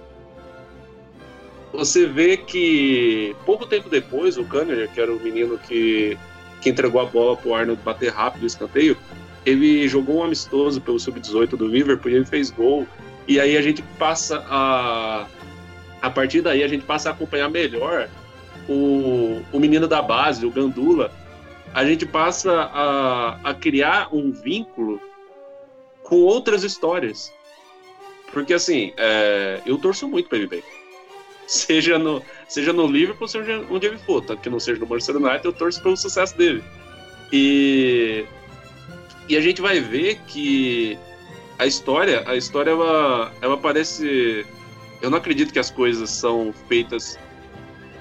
Você vê que pouco tempo depois o Kanner, que era o menino que, que entregou a bola pro Arnold bater rápido o escanteio, ele jogou um amistoso pelo sub-18 do Liverpool e ele fez gol e aí a gente passa a. A partir daí a gente passa a acompanhar melhor o, o menino da base, o Gandula. A gente passa a, a criar um vínculo com outras histórias. Porque assim, é, eu torço muito para ele bem. Seja no, seja no Liverpool, seja onde ele for. Tanto que não seja no Manchester United, eu torço pelo sucesso dele. E, e a gente vai ver que a história, a história ela, ela parece. Eu não acredito que as coisas são feitas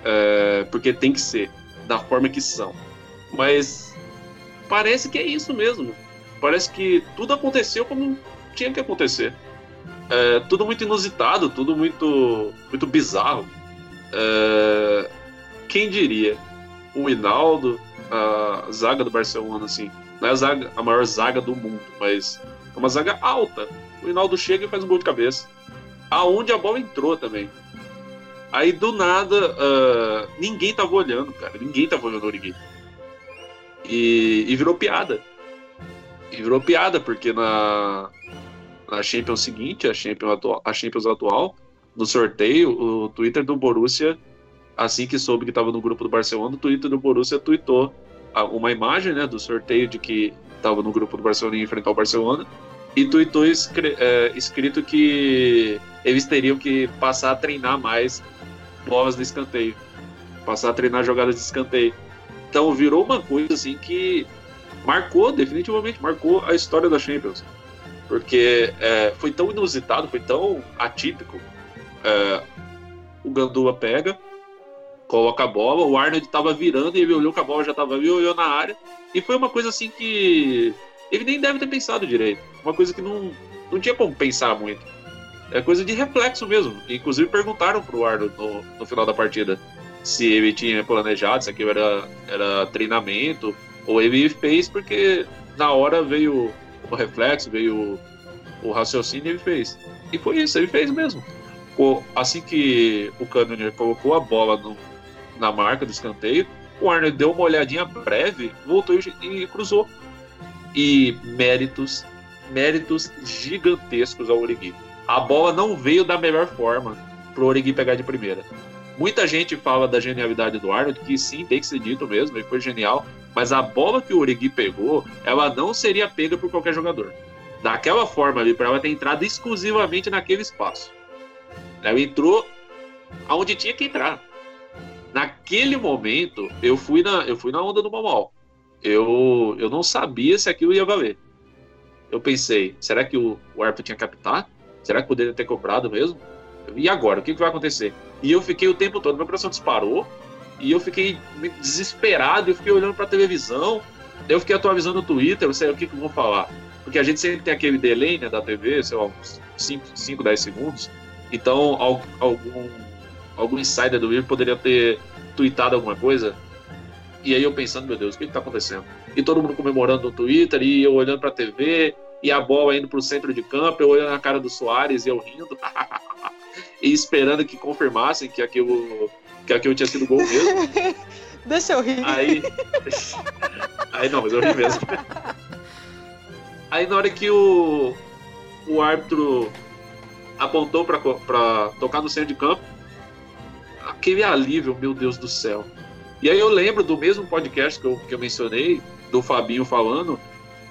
é, porque tem que ser, da forma que são. Mas parece que é isso mesmo. Parece que tudo aconteceu como tinha que acontecer. É, tudo muito inusitado, tudo muito, muito bizarro. É, quem diria? O Hinaldo, a zaga do Barcelona, assim, não é a, zaga, a maior zaga do mundo, mas é uma zaga alta. O Hinaldo chega e faz um gol de cabeça. Aonde a bola entrou também. Aí do nada, uh, ninguém tava olhando, cara. Ninguém tava olhando o Origi. E, e virou piada. E virou piada, porque na, na Champions seguinte, a Champions, atual, a Champions atual, no sorteio, o Twitter do Borussia, assim que soube que estava no grupo do Barcelona, o Twitter do Borussia tweetou uma imagem né, do sorteio de que estava no grupo do Barcelona e enfrentar o Barcelona e tuitou é, escrito que eles teriam que passar a treinar mais bolas de escanteio, passar a treinar jogadas de escanteio. Então virou uma coisa assim que marcou, definitivamente marcou a história da Champions, porque é, foi tão inusitado, foi tão atípico. É, o Gandula pega, coloca a bola, o Arnold estava virando e ele olhou que a bola já estava ali, olhou na área e foi uma coisa assim que ele nem deve ter pensado direito. Uma coisa que não, não tinha como pensar muito. É coisa de reflexo mesmo. Inclusive perguntaram pro Arnold no, no final da partida se ele tinha planejado, se aquilo era, era treinamento, ou ele fez porque na hora veio o reflexo, veio o, o raciocínio e ele fez. E foi isso, ele fez mesmo. Assim que o Cannonier colocou a bola no, na marca do escanteio, o Arnold deu uma olhadinha breve, voltou e, e cruzou e méritos, méritos gigantescos ao Origi. A bola não veio da melhor forma para o Origi pegar de primeira. Muita gente fala da genialidade do Arnold, que sim, tem que ser dito mesmo, ele foi genial, mas a bola que o Origi pegou, ela não seria pega por qualquer jogador. Daquela forma ali, para ela ter entrado exclusivamente naquele espaço. Ela entrou aonde tinha que entrar. Naquele momento, eu fui na, eu fui na onda do Mamal eu, eu não sabia se aquilo ia valer. Eu pensei, será que o, o árbitro tinha captar? Será que poderia ter cobrado mesmo? E agora? O que, que vai acontecer? E eu fiquei o tempo todo, meu coração disparou, e eu fiquei desesperado, eu fiquei olhando para a televisão, eu fiquei atualizando o Twitter, eu sei o que, que vou falar. Porque a gente sempre tem aquele delay né, da TV, sei lá, uns 5, 5 10 segundos. Então, algum, algum insider do Twitter poderia ter tweetado alguma coisa e aí eu pensando, meu Deus, o que está acontecendo? E todo mundo comemorando no Twitter, e eu olhando para a TV, e a bola indo para o centro de campo, eu olhando na cara do Soares e eu rindo, e esperando que confirmassem que aquilo, que aquilo tinha sido gol mesmo. Deixa eu rir. Aí, Aí não, mas eu ri mesmo. Aí na hora que o, o árbitro apontou pra, pra tocar no centro de campo, aquele alívio, meu Deus do céu. E aí eu lembro do mesmo podcast que eu, que eu mencionei, do Fabinho falando.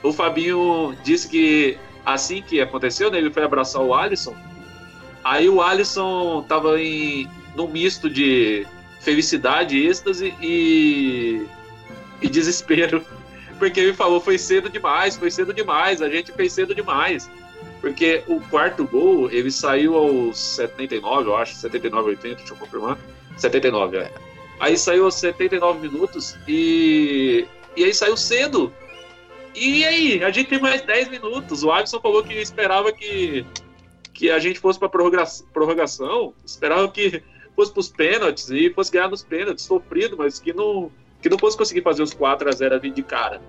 O Fabinho disse que assim que aconteceu, né, ele foi abraçar o Alisson. Aí o Alisson tava em num misto de felicidade, êxtase e, e desespero. Porque ele falou, foi cedo demais, foi cedo demais, a gente fez cedo demais. Porque o quarto gol, ele saiu aos 79, eu acho, 79, 80, deixa eu confirmar. 79, é. Aí saiu aos 79 minutos e. E aí saiu cedo. E aí, a gente tem mais 10 minutos. O Alisson falou que esperava que, que a gente fosse para prorrogação, esperava que fosse para os pênaltis e fosse ganhar nos pênaltis, sofrido, mas que não, que não fosse conseguir fazer os 4 a 0 ali de cara.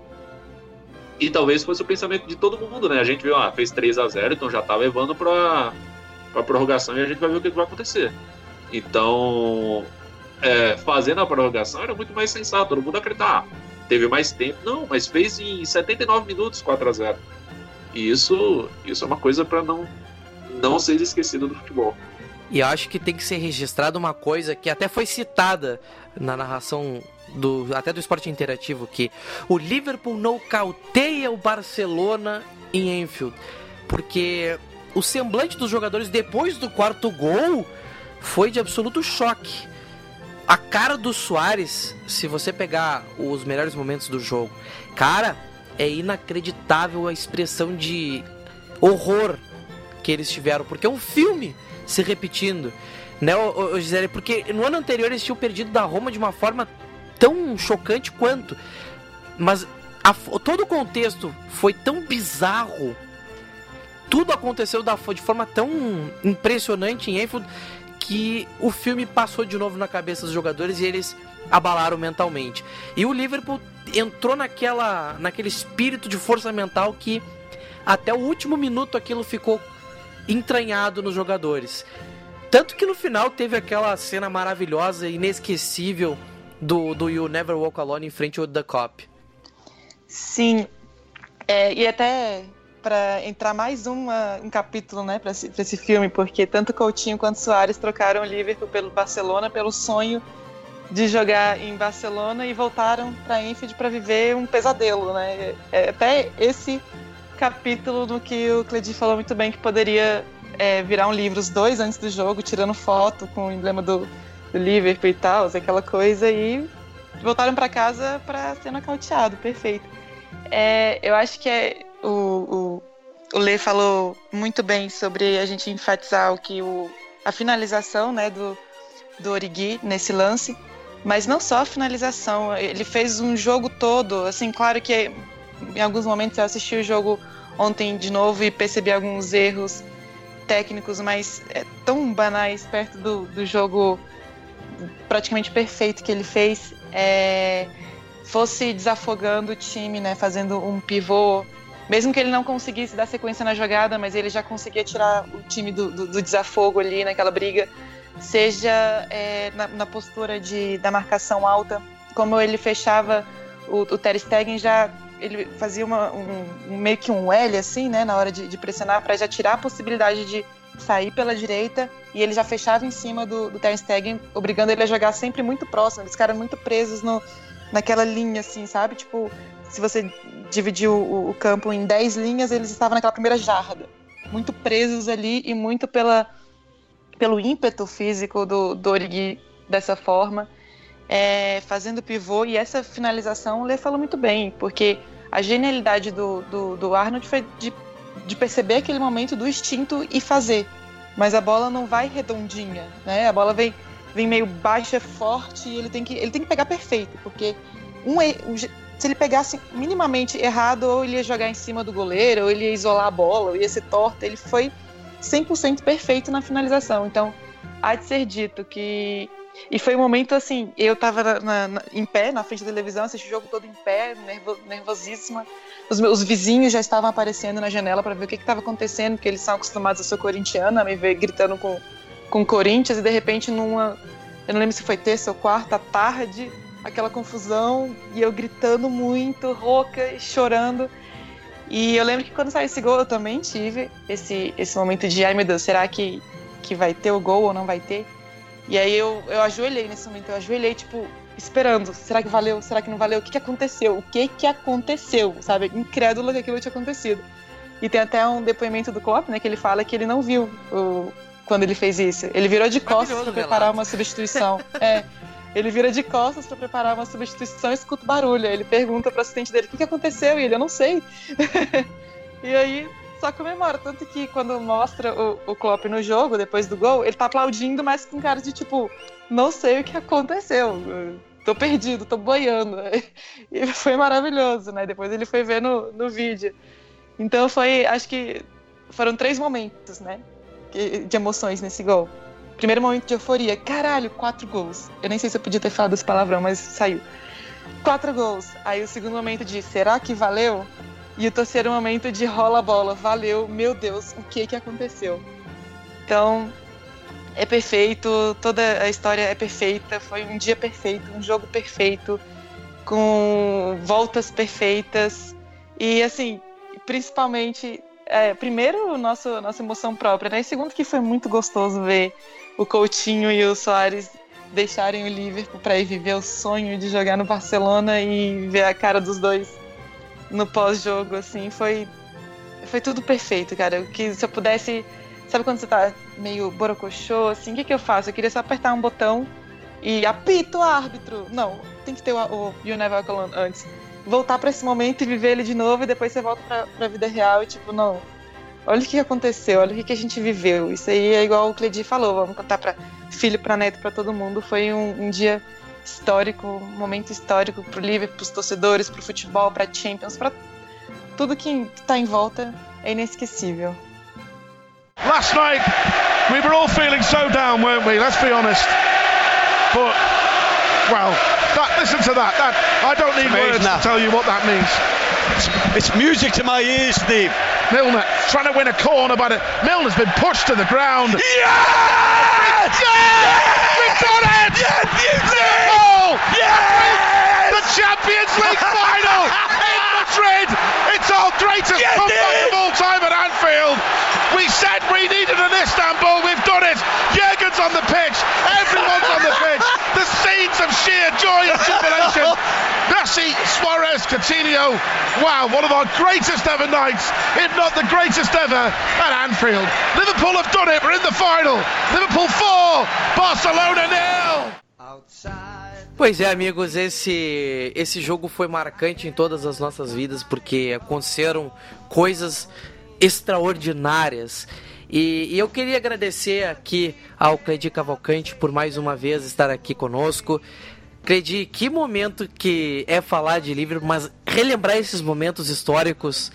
E talvez fosse o pensamento de todo mundo, né? A gente viu, ah, fez 3 a 0 então já tá levando para a prorrogação e a gente vai ver o que vai acontecer. Então, é, fazendo a prorrogação era muito mais sensato, todo mundo acreditar. Ah, teve mais tempo, não, mas fez em 79 minutos 4 a 0 E isso, isso é uma coisa para não, não ser esquecido do futebol. E acho que tem que ser registrado uma coisa que até foi citada na narração do até do esporte interativo que o Liverpool nocauteia o Barcelona em Enfield, porque o semblante dos jogadores depois do quarto gol foi de absoluto choque. A cara do Soares, se você pegar os melhores momentos do jogo, cara, é inacreditável a expressão de horror que eles tiveram, porque é um filme se repetindo. Né, ô, ô, Gisele? Porque no ano anterior eles tinham perdido da Roma de uma forma tão chocante quanto. Mas a, todo o contexto foi tão bizarro. Tudo aconteceu da, de forma tão impressionante em Enfield que o filme passou de novo na cabeça dos jogadores e eles abalaram mentalmente. E o Liverpool entrou naquela, naquele espírito de força mental que até o último minuto aquilo ficou entranhado nos jogadores. Tanto que no final teve aquela cena maravilhosa, inesquecível do, do You Never Walk Alone em frente ao The Cop. Sim. É, e até para entrar mais uma, um capítulo né, para esse, esse, filme, porque tanto Coutinho quanto Soares trocaram o Liverpool pelo Barcelona pelo sonho de jogar em Barcelona e voltaram para Enfield para viver um pesadelo, né? É, até esse capítulo no que o Cledi falou muito bem que poderia é, virar um livro, os dois antes do jogo, tirando foto com o emblema do, do Liverpool e tal, aquela coisa, e voltaram para casa para ser nocauteado, perfeito. É, eu acho que é, o, o, o Lê falou muito bem sobre a gente enfatizar o que o, a finalização né, do, do Origi nesse lance, mas não só a finalização, ele fez um jogo todo, assim, claro que em alguns momentos eu assisti o jogo ontem de novo e percebi alguns erros técnicos, mas é, tão banais perto do, do jogo praticamente perfeito que ele fez. É, fosse desafogando o time, né, fazendo um pivô, mesmo que ele não conseguisse dar sequência na jogada, mas ele já conseguia tirar o time do, do, do desafogo ali naquela briga, seja é, na, na, postura de, da marcação alta, como ele fechava o, o Ter Stegen já ele fazia uma, um, meio que um L assim, né, na hora de, de pressionar para já tirar a possibilidade de sair pela direita e ele já fechava em cima do, do Ter Stegen, obrigando ele a jogar sempre muito próximo. Eles ficaram muito presos no, naquela linha, assim, sabe? Tipo, se você dividir o, o campo em 10 linhas, eles estavam naquela primeira jarda. Muito presos ali e muito pela, pelo ímpeto físico do, do Origi dessa forma é, fazendo pivô, e essa finalização o Lê falou muito bem, porque a genialidade do, do, do Arnold foi de, de perceber aquele momento do instinto e fazer. Mas a bola não vai redondinha, né? A bola vem, vem meio baixa, forte, e ele tem que, ele tem que pegar perfeito, porque um, se ele pegasse minimamente errado, ou ele ia jogar em cima do goleiro, ou ele ia isolar a bola, ou ia ser torta. Ele foi 100% perfeito na finalização. Então, há de ser dito que e foi um momento assim, eu tava na, na, em pé, na frente da televisão, assisti o jogo todo em pé, nervo, nervosíssima. Os meus vizinhos já estavam aparecendo na janela para ver o que estava acontecendo, porque eles são acostumados a ser corintiana, a me ver gritando com, com Corinthians, e de repente, numa. Eu não lembro se foi terça ou quarta tarde, aquela confusão e eu gritando muito, rouca e chorando. E eu lembro que quando saiu esse gol eu também tive esse, esse momento de ai meu Deus, será que, que vai ter o gol ou não vai ter? E aí eu, eu ajoelhei nesse momento, eu ajoelhei, tipo, esperando. Será que valeu? Será que não valeu? O que, que aconteceu? O que que aconteceu? Sabe? Incrédula que aquilo tinha acontecido. E tem até um depoimento do Klopp, né, que ele fala que ele não viu o, quando ele fez isso. Ele virou de costas para preparar uma substituição. é. Ele vira de costas para preparar uma substituição e escuta o barulho. Ele pergunta pro assistente dele o que, que aconteceu e ele, eu não sei. e aí só comemora. Tanto que quando mostra o, o Klopp no jogo, depois do gol, ele tá aplaudindo, mas com cara de tipo, não sei o que aconteceu. Tô perdido, tô boiando. E foi maravilhoso, né? Depois ele foi ver no, no vídeo. Então foi, acho que foram três momentos, né? De emoções nesse gol. Primeiro momento de euforia, caralho, quatro gols. Eu nem sei se eu podia ter falado esse palavrão, mas saiu. Quatro gols. Aí o segundo momento de será que valeu? E o terceiro momento de rola a bola, valeu, meu Deus, o que que aconteceu? Então, é perfeito, toda a história é perfeita, foi um dia perfeito, um jogo perfeito, com voltas perfeitas. E assim, principalmente, é, primeiro, nosso, nossa emoção própria, né? E segundo, que foi muito gostoso ver o Coutinho e o Soares deixarem o Liverpool para ir viver o sonho de jogar no Barcelona e ver a cara dos dois no pós-jogo, assim, foi foi tudo perfeito, cara. Que se eu pudesse, sabe quando você tá meio borocochô, assim, o que que eu faço? Eu queria só apertar um botão e apito o árbitro. Não, tem que ter o, o You Never Alone antes. Voltar para esse momento e viver ele de novo e depois você volta pra, pra vida real e tipo, não, olha o que aconteceu, olha o que a gente viveu. Isso aí é igual o Cledi falou, vamos contar para filho, para neto, para todo mundo. Foi um, um, dia histórico, um momento histórico para o Liverpool, para os torcedores, para o futebol, para Champions, para tudo que está em volta é inesquecível. Last night we were all feeling so down, weren't we? Let's be honest. But well, that, listen to that. That I don't need words to tell you what that means. It's music to my ears, Steve. Milner trying to win a corner, but it, Milner's been pushed to the ground. Yes! Yes! yes! We've done it! Yes, Liverpool! Yes! The Champions League final in Madrid! It's our greatest Get comeback in! of all time at Anfield! We said we needed an Istanbul, we've done it! Jurgen's on the pitch, everyone's on the pitch, the scenes of sheer joy and jubilation. Messi, Suarez, Coutinho, wow, one of our greatest ever nights, if not the greatest ever at Anfield. Liverpool have done it, we're in the final. Liverpool 4, Barcelona nil. Pois é, amigos, esse esse jogo foi marcante em todas as nossas vidas porque aconteceram coisas extraordinárias. E, e eu queria agradecer aqui ao Cledi Cavalcante por mais uma vez estar aqui conosco. Credi, que momento que é falar de Liverpool, mas relembrar esses momentos históricos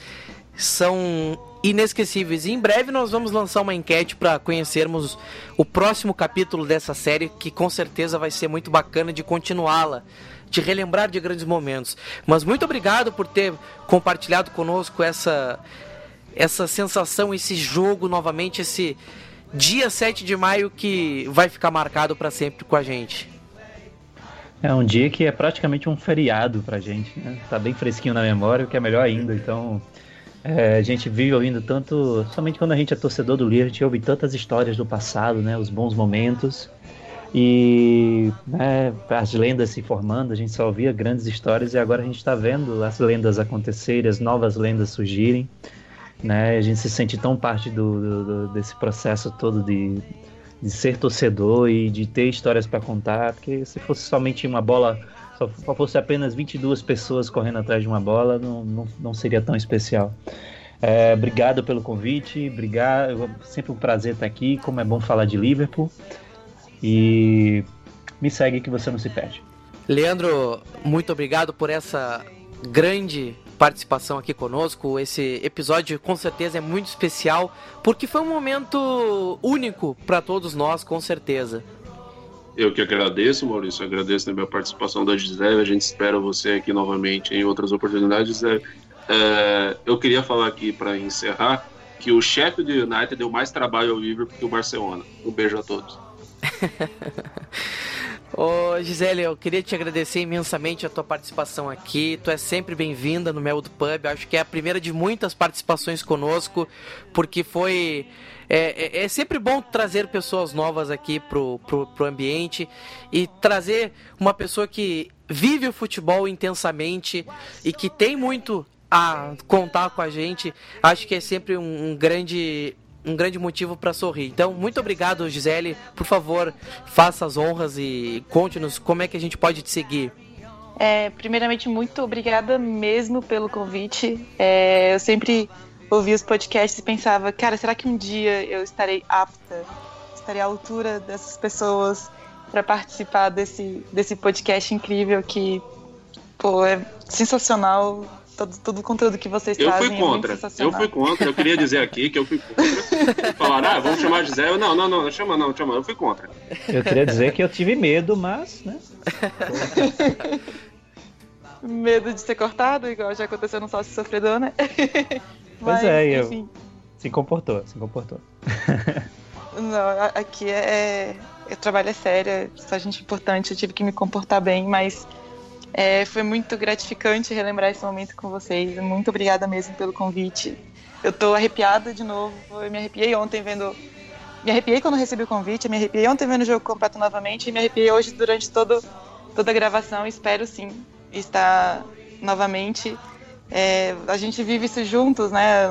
são inesquecíveis. E em breve nós vamos lançar uma enquete para conhecermos o próximo capítulo dessa série, que com certeza vai ser muito bacana de continuá-la, de relembrar de grandes momentos. Mas muito obrigado por ter compartilhado conosco essa essa sensação, esse jogo novamente, esse dia 7 de maio que vai ficar marcado para sempre com a gente. É um dia que é praticamente um feriado pra gente, né? Tá bem fresquinho na memória, o que é melhor ainda. Então, é, a gente vive ouvindo tanto. Somente quando a gente é torcedor do livro, a gente ouve tantas histórias do passado, né? Os bons momentos. E né, as lendas se formando, a gente só ouvia grandes histórias e agora a gente está vendo as lendas acontecerem, as novas lendas surgirem. Né? A gente se sente tão parte do, do desse processo todo de, de ser torcedor e de ter histórias para contar, porque se fosse somente uma bola, só fosse apenas 22 pessoas correndo atrás de uma bola, não, não, não seria tão especial. É, obrigado pelo convite, obrigado, sempre um prazer estar aqui, como é bom falar de Liverpool. E me segue que você não se perde. Leandro, muito obrigado por essa grande participação aqui conosco. Esse episódio com certeza é muito especial porque foi um momento único para todos nós, com certeza. Eu que agradeço, Maurício. Agradeço também a participação da Gisele. A gente espera você aqui novamente em outras oportunidades, Gisele. É, eu queria falar aqui para encerrar que o chefe do United deu mais trabalho ao Liverpool que o Barcelona. Um beijo a todos. Ô Gisele, eu queria te agradecer imensamente a tua participação aqui. Tu é sempre bem-vinda no Mel do Pub. Acho que é a primeira de muitas participações conosco, porque foi. É, é, é sempre bom trazer pessoas novas aqui pro, pro, pro ambiente e trazer uma pessoa que vive o futebol intensamente e que tem muito a contar com a gente. Acho que é sempre um, um grande um grande motivo para sorrir. Então, muito obrigado, Gisele. Por favor, faça as honras e conte-nos como é que a gente pode te seguir. É, primeiramente, muito obrigada mesmo pelo convite. É, eu sempre ouvi os podcasts e pensava, cara, será que um dia eu estarei apta, estarei à altura dessas pessoas para participar desse, desse podcast incrível que, pô, é sensacional todo, todo o conteúdo que vocês eu trazem. Fui contra. É eu fui contra. Eu queria dizer aqui que eu fui contra. Falaram, ah, vamos chamar de Zé. Não, não, não, não chama não, chama. Eu fui contra. Eu queria dizer que eu tive medo, mas, né? medo de ser cortado, igual já aconteceu no Sócio Sofredor, né? Pois mas, é, enfim. eu... Se comportou, se comportou. Não, aqui é... O trabalho é sério, é só gente importante, eu tive que me comportar bem, mas é, foi muito gratificante relembrar esse momento com vocês. Muito obrigada mesmo pelo convite. Eu tô arrepiada de novo. Eu me arrepiei ontem vendo. Me arrepiei quando recebi o convite, me arrepiei ontem vendo o jogo completo novamente e me arrepiei hoje durante todo, toda a gravação. Espero sim estar novamente. É, a gente vive isso juntos, né?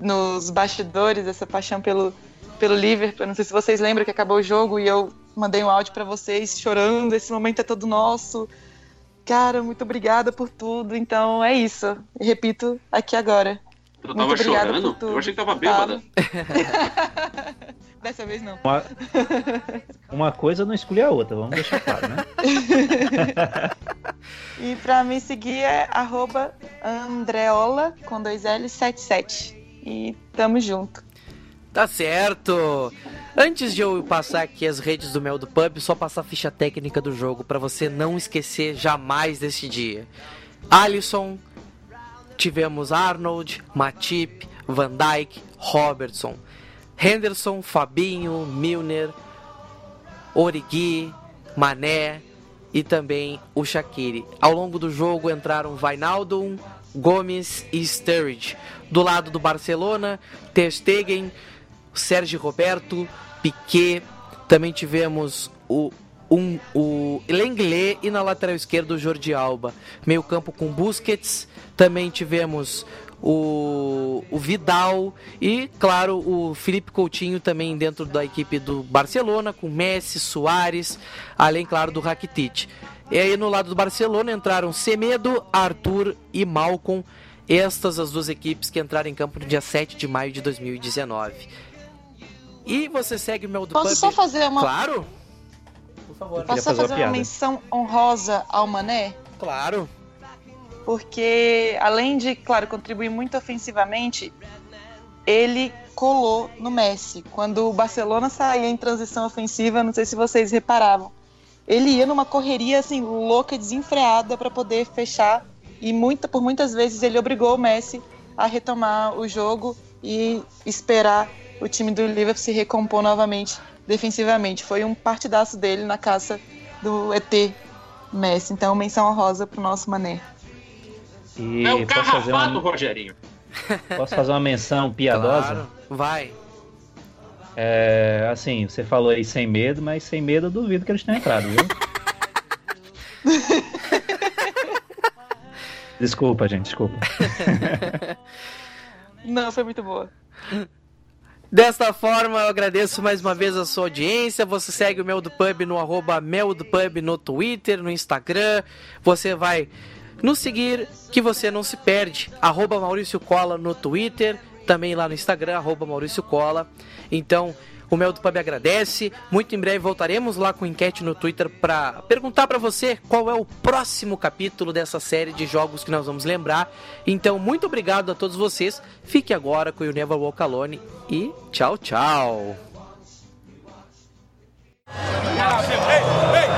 Nos bastidores, essa paixão pelo, pelo Liverpool. Não sei se vocês lembram que acabou o jogo e eu mandei um áudio para vocês chorando. Esse momento é todo nosso Cara, muito obrigada por tudo. Então é isso. Repito aqui agora. Eu tava muito chorando? Eu achei que tava bêbada. Dessa vez não. Uma, uma, coisa não exclui a outra, vamos deixar claro, né? e pra me seguir é Andreola com dois L 77. E tamo junto. Tá certo! Antes de eu passar aqui as redes do Mel do Pub, só passar a ficha técnica do jogo para você não esquecer jamais deste dia. Alisson, tivemos Arnold, Matip, Van Dijk, Robertson, Henderson, Fabinho, Milner, Origi, Mané e também o Shaqiri. Ao longo do jogo entraram Vainaldum, Gomes e Sturridge. Do lado do Barcelona, Ter Stegen, Sérgio Roberto, Piquet, também tivemos o um, o Lenglet e na lateral esquerda o Jordi Alba. Meio campo com Busquets, também tivemos o, o Vidal e, claro, o Felipe Coutinho também dentro da equipe do Barcelona, com Messi, Soares, além, claro, do Rakitic. E aí no lado do Barcelona entraram Semedo, Arthur e Malcom. Estas as duas equipes que entraram em campo no dia 7 de maio de 2019. E você segue o meu do Posso Pub? só fazer uma. Claro! Por favor. Posso só fazer, uma, uma menção honrosa ao Mané? Claro. Porque, além de, claro, contribuir muito ofensivamente, ele colou no Messi. Quando o Barcelona saía em transição ofensiva, não sei se vocês reparavam, ele ia numa correria assim louca, desenfreada para poder fechar e muita, por muitas vezes ele obrigou o Messi a retomar o jogo e esperar o time do Liverpool se recompor novamente defensivamente. Foi um partidaço dele na caça do ET Messi. Então, menção honrosa pro nosso Mané. E é o uma... Rogerinho. Posso fazer uma menção piadosa? Claro. Vai. É, assim, você falou aí sem medo, mas sem medo eu duvido que eles tenham entrado, viu? desculpa, gente, desculpa. Não, foi muito boa. Desta forma, eu agradeço mais uma vez a sua audiência. Você segue o Mel do Pub no arroba Mel do Pub no Twitter, no Instagram. Você vai nos seguir que você não se perde. Arroba Maurício Cola no Twitter, também lá no Instagram, arroba Maurício Cola. Então, o Mel do Pub agradece. Muito em breve voltaremos lá com enquete no Twitter para perguntar para você qual é o próximo capítulo dessa série de jogos que nós vamos lembrar. Então, muito obrigado a todos vocês. Fique agora com o Never Walk Alone e tchau, tchau. Ei, ei.